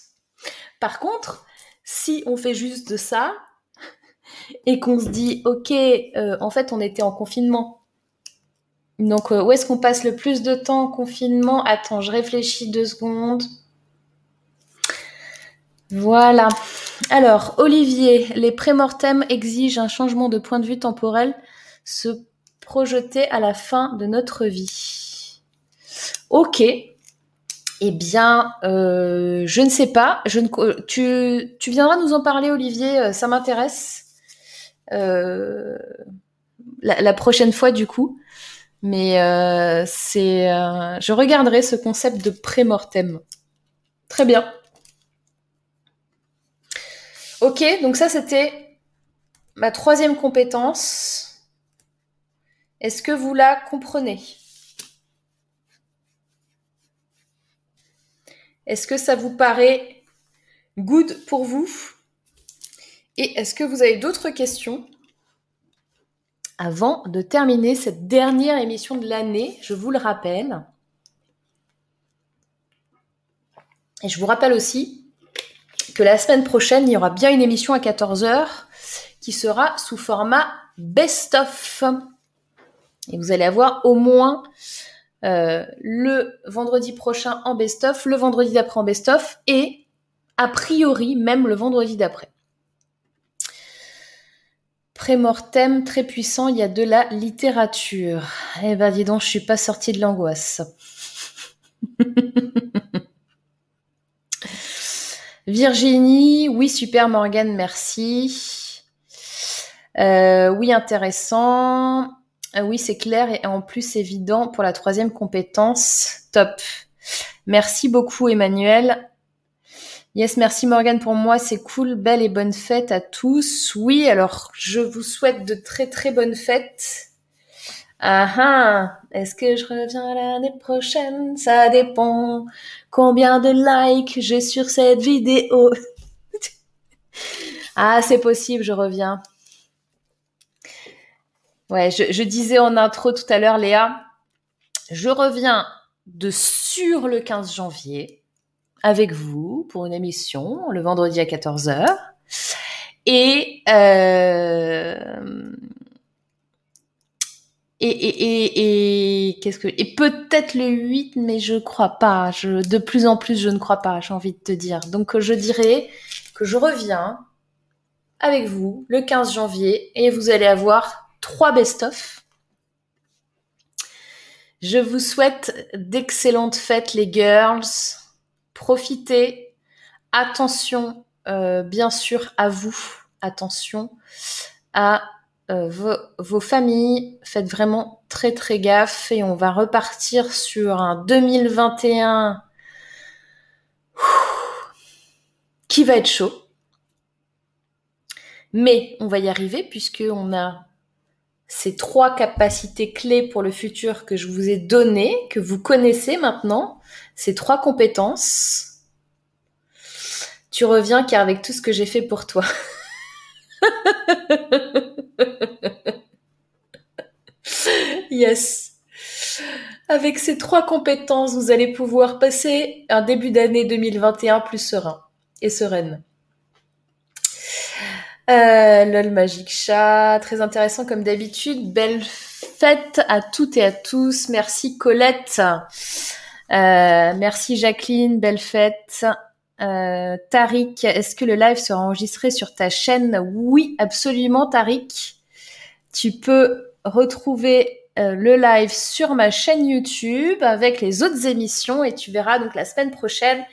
Par contre, si on fait juste de ça et qu'on se dit, ok, euh, en fait, on était en confinement. Donc, euh, où est-ce qu'on passe le plus de temps en confinement? Attends, je réfléchis deux secondes. Voilà. Alors, Olivier, les prémortems exigent un changement de point de vue temporel, projeter à la fin de notre vie. Ok. Eh bien, euh, je ne sais pas. Je ne, tu, tu viendras nous en parler, Olivier. Euh, ça m'intéresse. Euh, la, prochaine fois, du coup. Mais c'est, je regarderai ce concept de prémortem. Très bien. Ok, donc ça c'était ma troisième compétence. Est-ce que vous la comprenez? Est-ce que ça vous paraît good pour vous? Et est-ce que vous avez d'autres questions? Avant de terminer cette dernière émission de l'année Je vous le rappelle. Et je vous rappelle aussi que la semaine prochaine, il y aura bien une émission à 14h qui sera sous format best-of. Et vous allez avoir au moins euh, le vendredi prochain en best-of, le vendredi d'après en best-of et a priori même le vendredi d'après. Prémortem, très puissant, il y a de la littérature. Eh ben dis donc, je suis pas sortie de l'angoisse. Virginie, oui, super Morgane, merci. Euh, oui, intéressant. Euh, oui, c'est clair et en plus évident pour la troisième compétence. Top. Merci beaucoup Emmanuel. Yes, merci Morgane pour moi, c'est cool. Belle et bonne fête à tous. Oui, alors je vous souhaite de très très bonnes fêtes. Ah ah, est-ce que je reviens l'année prochaine? Ça dépend combien de likes j'ai sur cette vidéo. ah, c'est possible, je reviens. Ouais, je, disais en intro tout à l'heure, Léa, je reviens de sur le 15 janvier avec vous pour une émission le vendredi à 14h. Et euh, et, et, et, et qu'est-ce que et peut-être le 8 mais je crois pas je de plus en plus je ne crois pas j'ai envie de te dire donc je dirais que je reviens avec vous le 15 janvier et vous allez avoir trois best-of. Je vous souhaite d'excellentes fêtes les girls. Profitez. Attention euh, bien sûr à vous. Attention à euh, vos, familles, faites vraiment très très gaffe et on va repartir sur un 2021 qui va être chaud. Mais on va y arriver puisque on a ces trois capacités clés pour le futur que je vous ai données, que vous connaissez maintenant, ces trois compétences. Tu reviens car avec tout ce que j'ai fait pour toi. yes. Avec ces trois compétences, vous allez pouvoir passer un début d'année 2021 plus serein et sereine. Euh, LOL Magic Chat, très intéressant comme d'habitude. Belle fête à toutes et à tous. Merci Colette. Euh, merci Jacqueline, belle fête. Euh, Tariq, est-ce que le live sera enregistré sur ta chaîne? Oui, absolument, Tariq. Tu peux retrouver euh, le live sur ma chaîne YouTube avec les autres émissions et tu verras donc la semaine prochaine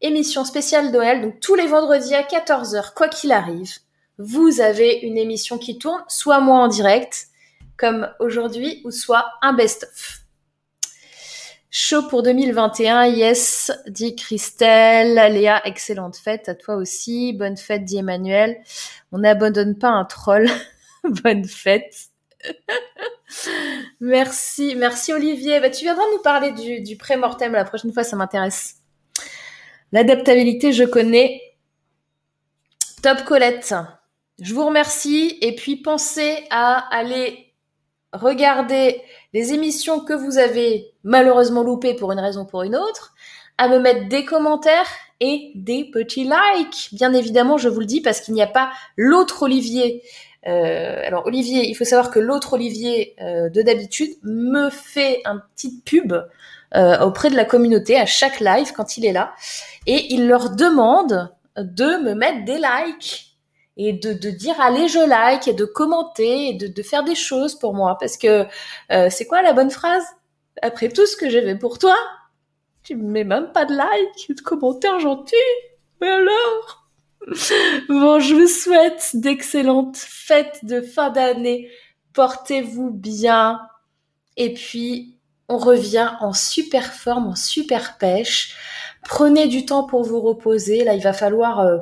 émission spéciale Noël. Donc tous les vendredis à 14h, quoi qu'il arrive, vous avez une émission qui tourne, soit moi en direct, comme aujourd'hui, ou soit un best-of. Chaud pour 2021, yes, dit Christelle. Léa, excellente fête à toi aussi. Bonne fête, dit Emmanuel. On n'abandonne pas un troll. Bonne fête. merci, merci Olivier. Bah, tu viendras nous parler du, du pré-mortem la prochaine fois, ça m'intéresse. L'adaptabilité, je connais. Top Colette. Je vous remercie et puis pensez à aller regarder les émissions que vous avez malheureusement loupées pour une raison ou pour une autre, à me mettre des commentaires et des petits likes. Bien évidemment, je vous le dis parce qu'il n'y a pas l'autre Olivier. Euh, alors Olivier, il faut savoir que l'autre Olivier euh, de d'habitude me fait un petit pub euh, auprès de la communauté à chaque live quand il est là et il leur demande de me mettre des likes et de, dire allez je like et de commenter et de, faire des choses pour moi. Parce que euh, c'est quoi la bonne phrase? Après tout ce que j'ai fait pour toi tu me mets même pas de like de commentaires gentils. Mais alors? Bon je vous souhaite d'excellentes fêtes de fin d'année. Portez-vous bien. Et puis on revient en super forme en super pêche. Prenez du temps pour vous reposer. Là il va falloir euh,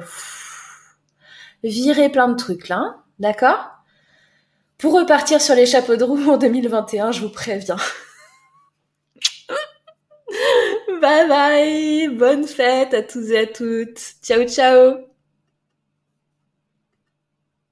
virer plein de trucs là, d'accord? Pour repartir sur les chapeaux de roue en 2021, je vous préviens. bye bye, bonne fête à tous et à toutes. Ciao ciao